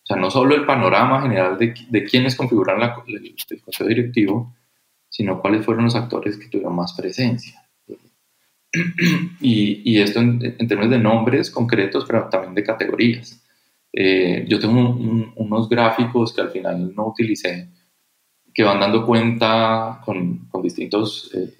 o sea, no solo el panorama general de, de quiénes configuran la, el, el consejo directivo, sino cuáles fueron los actores que tuvieron más presencia. Y, y esto en, en, términos de nombres concretos, pero también de categorías. Eh, yo tengo un, unos gráficos que al final no utilicé, que van dando cuenta con, con distintos eh,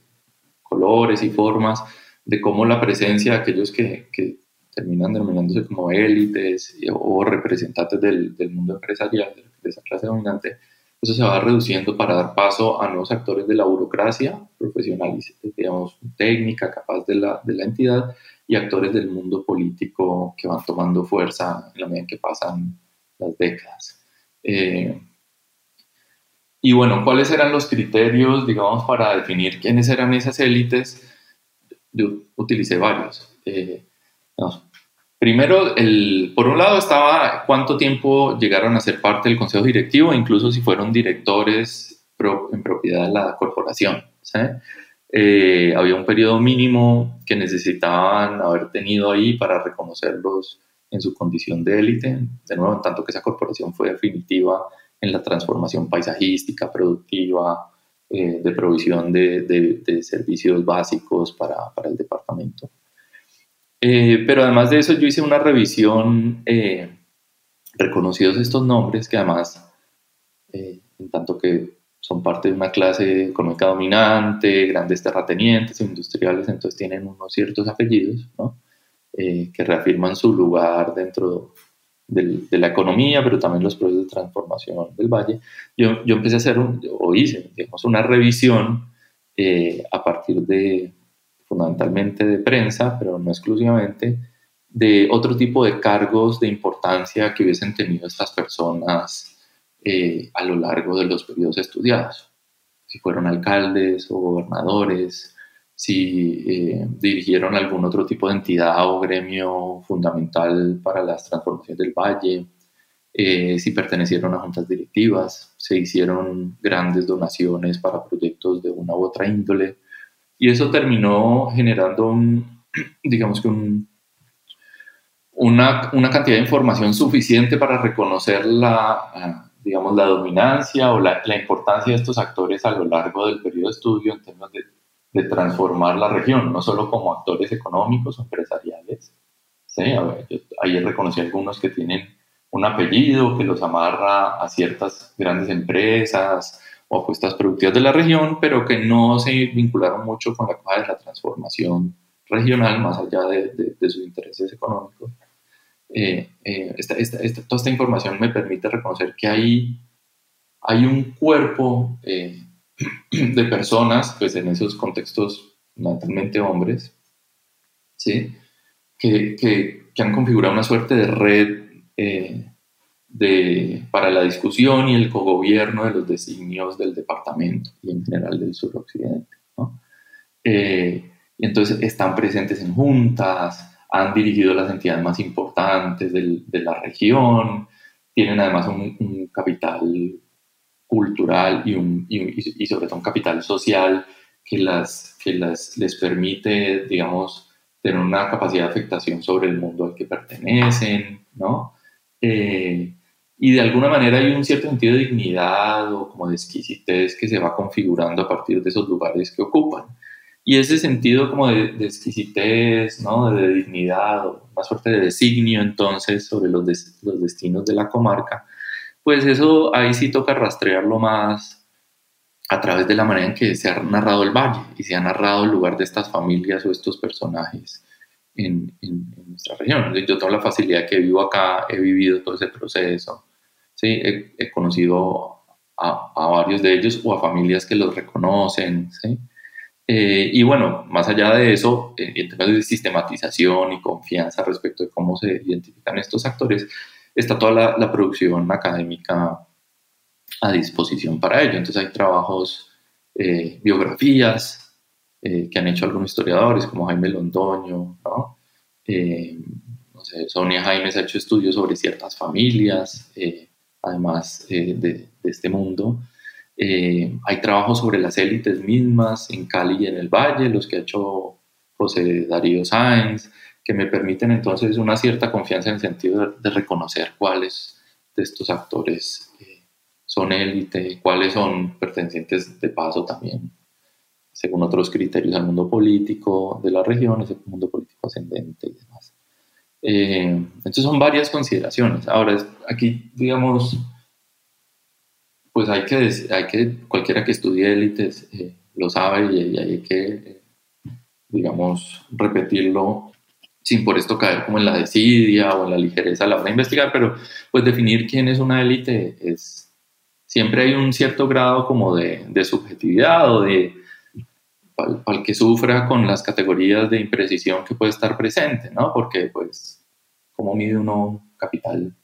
colores y formas de cómo la presencia de aquellos que, que terminan denominándose como élites o representantes del, mundo empresarial, de esa clase dominante, eso se va reduciendo para dar paso a nuevos actores de la burocracia, profesionales, digamos, técnica, capaz de la, entidad, y actores del mundo político que van tomando fuerza en la medida que pasan las décadas. Eh, y bueno, ¿cuáles eran los criterios, digamos, para definir quiénes eran esas élites? Yo utilicé varios. Eh. Primero, el, por un lado estaba cuánto tiempo llegaron a ser parte del consejo directivo, incluso si fueron directores pro, en propiedad de la corporación. Eh, había un periodo mínimo que necesitaban haber tenido ahí para reconocerlos en su condición de élite, de nuevo, en tanto que esa corporación fue definitiva en la transformación paisajística, productiva, eh, de provisión de, servicios básicos para el departamento. Eh, pero además de eso, yo hice una revisión, eh, reconocidos estos nombres, que además, eh, en tanto que son parte de una clase económica dominante, grandes terratenientes, industriales, entonces tienen unos ciertos apellidos, ¿no? que reafirman su lugar dentro del, de la economía, pero también los procesos de transformación del valle. Yo, yo empecé a hacer, un, o hice, digamos, una revisión a partir de, fundamentalmente de prensa, pero no exclusivamente, de otro tipo de cargos de importancia que hubiesen tenido estas personas eh, a lo largo de los periodos estudiados. Si fueron alcaldes o gobernadores, si eh, dirigieron algún otro tipo de entidad o gremio fundamental para las transformaciones del valle, eh, si pertenecieron a juntas directivas, se hicieron grandes donaciones para proyectos de una u otra índole, y eso terminó generando digamos que un, una, una, cantidad de información suficiente para reconocer la, digamos, la dominancia o la, la, importancia de estos actores a lo largo del periodo de estudio en términos de, de transformar la región, no solo como actores económicos o empresariales. ¿sí? A ayer reconocí algunos que tienen un apellido que los amarra a ciertas grandes empresas, o apuestas productivas de la región, pero que no se vincularon mucho con la cosa de la transformación regional, más allá de, de, de sus intereses económicos. Eh, eh, esta, esta, esta, toda esta información me permite reconocer que hay, hay un cuerpo eh, de personas, pues en esos contextos naturalmente hombres, ¿sí? que, que, que han configurado una suerte de red eh, de, para la discusión y el cogobierno de los designios del departamento y en general del suroccidente. ¿no? Eh, y entonces están presentes en juntas, han dirigido las entidades más importantes del, de la región, tienen además un, un capital cultural y, un, y, y, sobre todo un capital social que, las, que las, les permite, digamos, tener una capacidad de afectación sobre el mundo al que pertenecen, ¿no? Eh, y de alguna manera hay un cierto sentido de dignidad o como de exquisitez que se va configurando a partir de esos lugares que ocupan. Y ese sentido como de, exquisitez, ¿no? de dignidad, o una suerte de designio entonces sobre los, los destinos de la comarca, pues eso ahí sí toca rastrearlo más a través de la manera en que se ha narrado el valle y se ha narrado el lugar de estas familias o estos personajes en, en, en, nuestra región. Yo tengo la facilidad que vivo acá, he vivido todo ese proceso, ¿sí? he, he conocido a, a, varios de ellos o a familias que los reconocen. ¿sí? Eh, y bueno, más allá de eso, eh, en términos de sistematización y confianza respecto de cómo se identifican estos actores, está toda la, la producción académica a disposición para ello. Entonces hay trabajos, eh, biografías, eh, que han hecho algunos historiadores como Jaime Londoño, ¿no? Eh, Sonia Jaimes ha hecho estudios sobre ciertas familias, eh, además eh, de, este mundo. hay trabajos sobre las élites mismas en Cali y en el Valle, los que ha hecho José Darío Sáenz, que me permiten entonces una cierta confianza en el sentido de, reconocer cuáles de estos actores son élite, cuáles son pertenecientes de paso también, según otros criterios, al mundo político de las regiones, el mundo político ascendente y demás. Eh, entonces son varias consideraciones. Ahora, aquí, digamos, pues hay que, hay que cualquiera que estudie élites eh, lo sabe y, hay que, eh, digamos, repetirlo sin por esto caer como en la desidia o en la ligereza a la hora de investigar, pero pues definir quién es una élite es, siempre hay un cierto grado como de, de subjetividad o de, para el que sufra con las categorías de imprecisión que puede estar presente, ¿no? Porque, pues, ¿cómo mide uno capital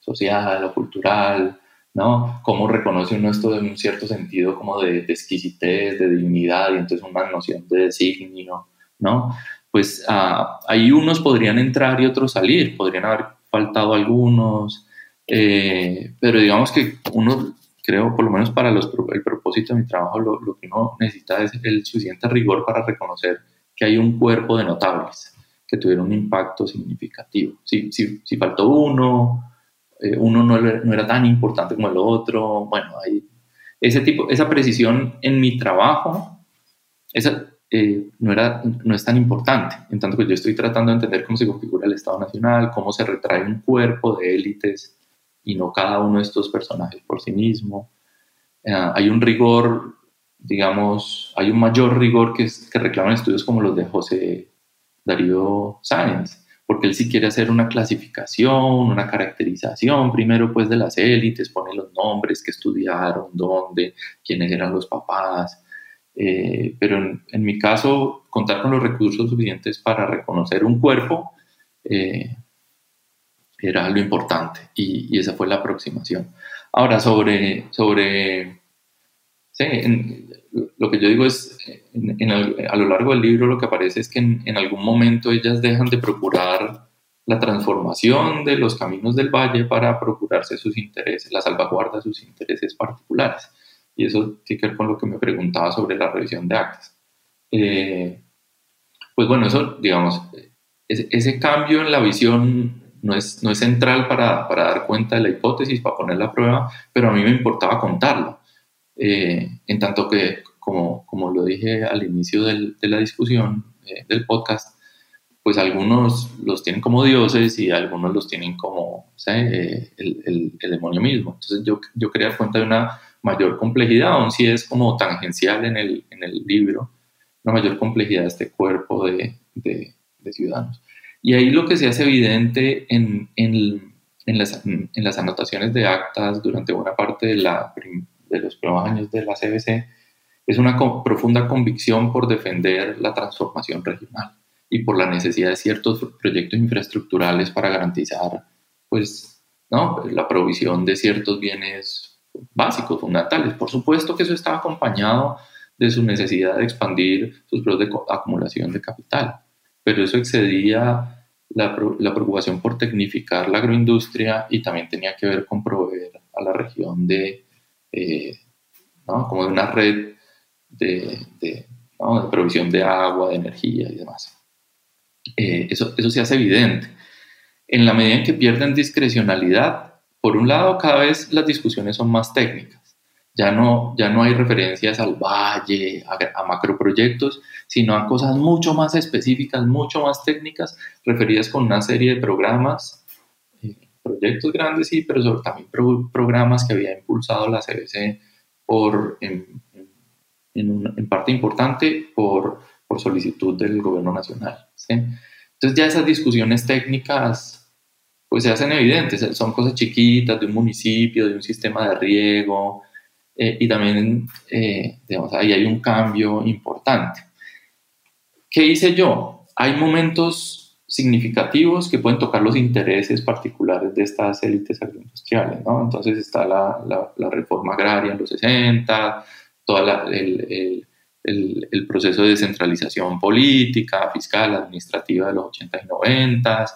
social o cultural? ¿no? ¿Cómo reconoce uno esto en un cierto sentido como de, exquisitez, de dignidad y entonces una noción de designio, ¿no? Pues ah, ahí unos podrían entrar y otros salir, podrían haber faltado algunos, eh, pero digamos que uno creo, por lo menos para los, el propósito de mi trabajo, lo, lo, que uno necesita es el suficiente rigor para reconocer que hay un cuerpo de notables que tuvieron un impacto significativo. Si, si, si faltó uno, eh, uno no, no, era tan importante como el otro, bueno, hay ese tipo, esa precisión en mi trabajo, esa, eh, no, era, no es tan importante, en tanto que yo estoy tratando de entender cómo se configura el Estado Nacional, cómo se retrae un cuerpo de élites y no cada uno de estos personajes por sí mismo. Eh, hay un rigor, digamos, hay un mayor rigor que, que reclaman estudios como los de José Darío Sáenz, porque él sí quiere hacer una clasificación, una caracterización, primero pues de las élites, pone los nombres que estudiaron, dónde, quiénes eran los papás, eh, pero en, mi caso, contar con los recursos suficientes para reconocer un cuerpo eh, era lo importante y, esa fue la aproximación. Ahora, sobre, sobre sí, lo que yo digo es, a lo largo del libro lo que aparece es que en, algún momento ellas dejan de procurar la transformación de los caminos del valle para procurarse sus intereses, la salvaguarda de sus intereses particulares. Y eso tiene que ver con lo que me preguntaba sobre la revisión de actas. Eh, pues bueno, eso, digamos, ese cambio en la visión no es, no es central para, para, dar cuenta de la hipótesis, para poner la prueba, pero a mí me importaba contarlo. Eh, en tanto que, como, como lo dije al inicio del, de la discusión eh, del podcast, pues algunos los tienen como dioses y algunos los tienen como eh, el, el, demonio mismo. Entonces yo, yo quería dar cuenta de una mayor complejidad, aun si es como tangencial en el, en el libro, una mayor complejidad de este cuerpo de, de ciudadanos. Y ahí lo que se hace evidente en, en, en, las, en las, anotaciones de actas durante buena parte de, la, de los primeros años de la CBC es una profunda convicción por defender la transformación regional y por la necesidad de ciertos proyectos infraestructurales para garantizar pues, ¿no? la provisión de ciertos bienes básicos, fundamentales. Por supuesto que eso estaba acompañado de su necesidad de expandir sus procesos de acumulación de capital pero eso excedía la, la, preocupación por tecnificar la agroindustria y también tenía que ver con proveer a la región de, eh, ¿no? como de una red de, de, provisión de agua, de energía y demás. Eh, eso, eso se hace evidente. En la medida en que pierden discrecionalidad, por un lado, cada vez las discusiones son más técnicas ya no, ya no hay referencias al valle, a, macroproyectos, sino a cosas mucho más específicas, mucho más técnicas, referidas con una serie de programas, eh, proyectos grandes, sí, pero también programas que había impulsado la CBC por, en, en, parte importante por, por, solicitud del gobierno nacional. Entonces ya esas discusiones técnicas pues se hacen evidentes, son cosas chiquitas de un municipio, de un sistema de riego, eh, y también, eh, ahí hay un cambio importante. ¿Qué hice yo? Hay momentos significativos que pueden tocar los intereses particulares de estas élites agroindustriales, ¿no? Entonces está la, la, reforma agraria en los 60, todo el, el, el, proceso de descentralización política, fiscal, administrativa de los 80 y 90,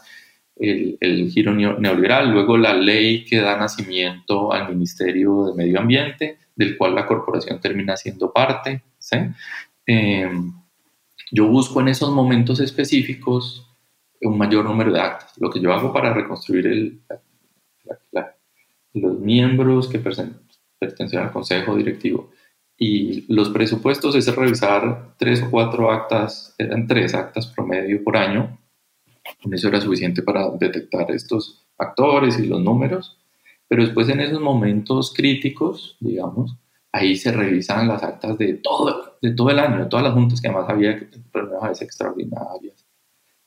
el, el, giro neoliberal, luego la ley que da nacimiento al Ministerio de Medio Ambiente, del cual la corporación termina siendo parte. ¿sí? Em, yo busco en esos momentos específicos un mayor número de actas. Lo que yo hago para reconstruir el, los miembros que pertenecen al consejo directivo y los presupuestos es revisar tres o cuatro actas, eran tres actas promedio por año. Eso era suficiente para detectar estos actores y los números. Pero después en esos momentos críticos, digamos, ahí se revisan las actas de todo, de todo el año, de todas las juntas que además había reuniones a veces extraordinarias.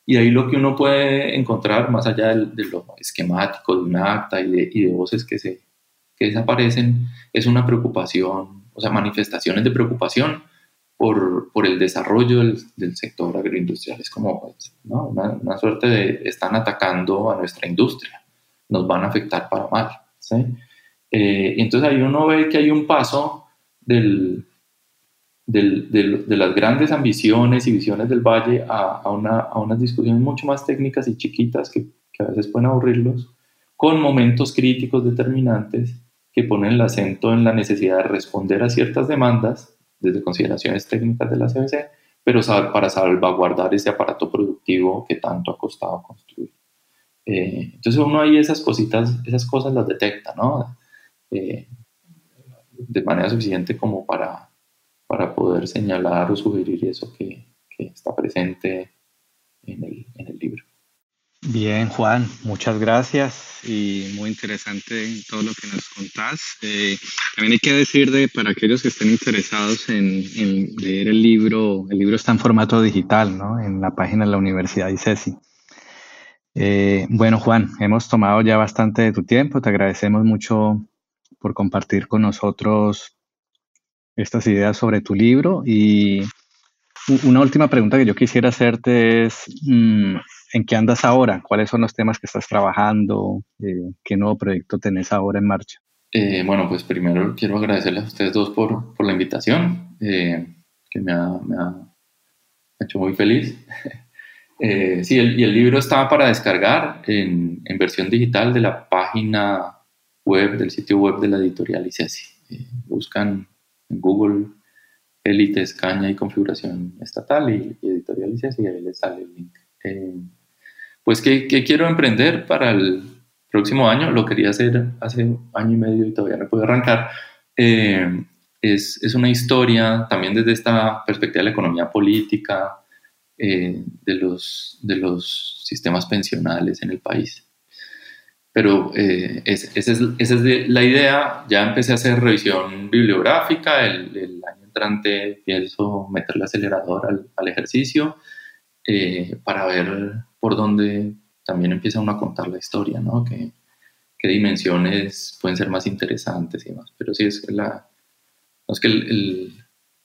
Y ahí lo que uno puede encontrar, más allá de, de lo esquemático de una acta y de, y de voces que, se, que desaparecen, es una preocupación, o sea, manifestaciones de preocupación por, por el desarrollo del, del, sector agroindustrial. Es como ¿no? una, una, suerte de están atacando a nuestra industria, nos van a afectar para mal. ¿Sí? Eh, entonces ahí uno ve que hay un paso del, del, del, de las grandes ambiciones y visiones del Valle a, a, una, a unas discusiones mucho más técnicas y chiquitas que, que, a veces pueden aburrirlos, con momentos críticos determinantes que ponen el acento en la necesidad de responder a ciertas demandas desde consideraciones técnicas de la CBC, pero para salvaguardar ese aparato productivo que tanto ha costado construir. Eh, entonces uno ahí esas cositas, esas cosas las detecta, ¿no? Eh, de manera suficiente como para, para poder señalar o sugerir eso que, está presente en el, en el, libro. Bien, Juan, muchas gracias y muy interesante todo lo que nos contás. Eh, también hay que decir de, para aquellos que estén interesados en, en, leer el libro, el libro está en formato digital, ¿no? En la página de la Universidad ICESI. Eh, bueno, Juan, hemos tomado ya bastante de tu tiempo, te agradecemos mucho por compartir con nosotros estas ideas sobre tu libro. Y una última pregunta que yo quisiera hacerte es, mm, ¿en qué andas ahora? ¿Cuáles son los temas que estás trabajando? Eh, ¿Qué nuevo proyecto tenés ahora en marcha? Eh, bueno, pues primero quiero agradecerles a ustedes dos por, la invitación, que me me ha, hecho muy feliz. sí, el, y el libro está para descargar en, versión digital de la página web, del sitio web de la editorial ICESI. Eh, buscan en Google élites, caña y configuración estatal y, editorial ICESI y ahí les sale el link. Eh, pues, ¿qué, ¿qué, quiero emprender para el próximo año? Lo quería hacer hace año y medio y todavía no puedo arrancar. Eh, es, es, una historia también desde esta perspectiva de la economía política, eh, de, los, de los sistemas pensionales en el país pero eh, es, esa, es, esa, es, la idea. Ya empecé a hacer revisión bibliográfica, el, el año entrante pienso meter el acelerador al, al ejercicio eh, para ver por dónde también empieza uno a contar la historia, ¿no? ¿Qué, qué dimensiones pueden ser más interesantes y demás. Pero sí es la... No es que el, el,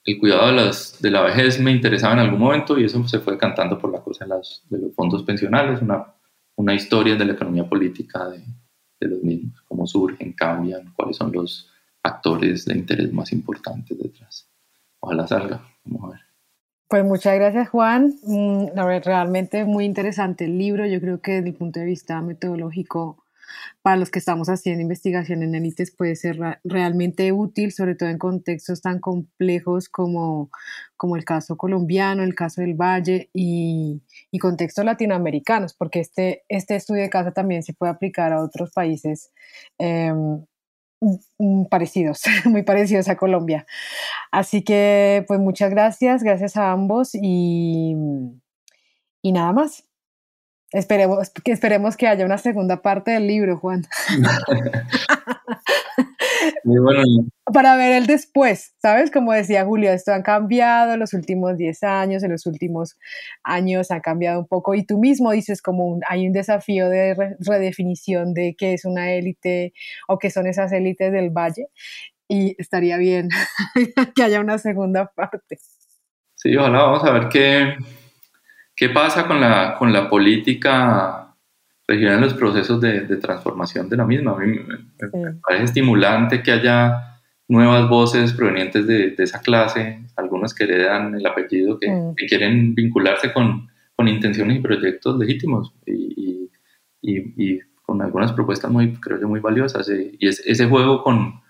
el cuidado de, las, de la vejez me interesaba en algún momento y eso se fue cantando por la cosa de, las, de los fondos pensionales, una una historia de la economía política de, de los mismos, cómo surgen, cambian, cuáles son los actores de interés más importantes detrás. Ojalá salga, vamos a ver. Pues muchas gracias Juan, mm, realmente muy interesante el libro, yo creo que desde el punto de vista metodológico para los que estamos haciendo investigación en élites puede ser realmente útil, sobre todo en contextos tan complejos como, como el caso colombiano, el caso del Valle y, y contextos latinoamericanos, porque este, este estudio de caso también se puede aplicar a otros países. Eh, parecidos, muy parecidos a Colombia. Así que, pues muchas gracias, gracias a ambos y, y nada más. Esperemos que, esperemos que haya una segunda parte del libro, Juan. Muy bueno. Para ver el después, ¿sabes? Como decía Julio, esto ha cambiado en los últimos 10 años, en los últimos años ha cambiado un poco y tú mismo dices como un, hay un desafío de re, redefinición de qué es una élite o qué son esas élites del valle y estaría bien que haya una segunda parte. Sí, ojalá, vamos a ver qué, ¿Qué pasa con la, con la política regional en los procesos de, de, transformación de la misma? A mí me, sí. me, parece estimulante que haya nuevas voces provenientes de, de esa clase, algunos que heredan el apellido, que, mm. que quieren vincularse con, con, intenciones y proyectos legítimos y, y, y, con algunas propuestas muy, creo yo, muy valiosas. Y es, ese juego con,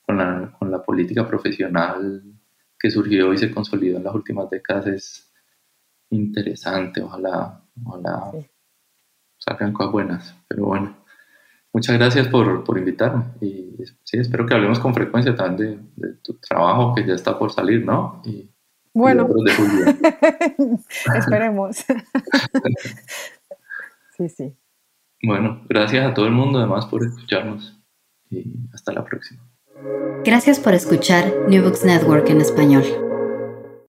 con, la, con la política profesional que surgió y se consolidó en las últimas décadas es interesante. Ojalá, ojalá salgan cosas buenas. Pero bueno, muchas gracias por, por invitarme. Y sí, espero que hablemos con frecuencia también de, de tu trabajo que ya está por salir, ¿no? Y, bueno, esperemos. sí, sí. Bueno, gracias a todo el mundo además por escucharnos y hasta la próxima. Gracias por escuchar New Books Network en español.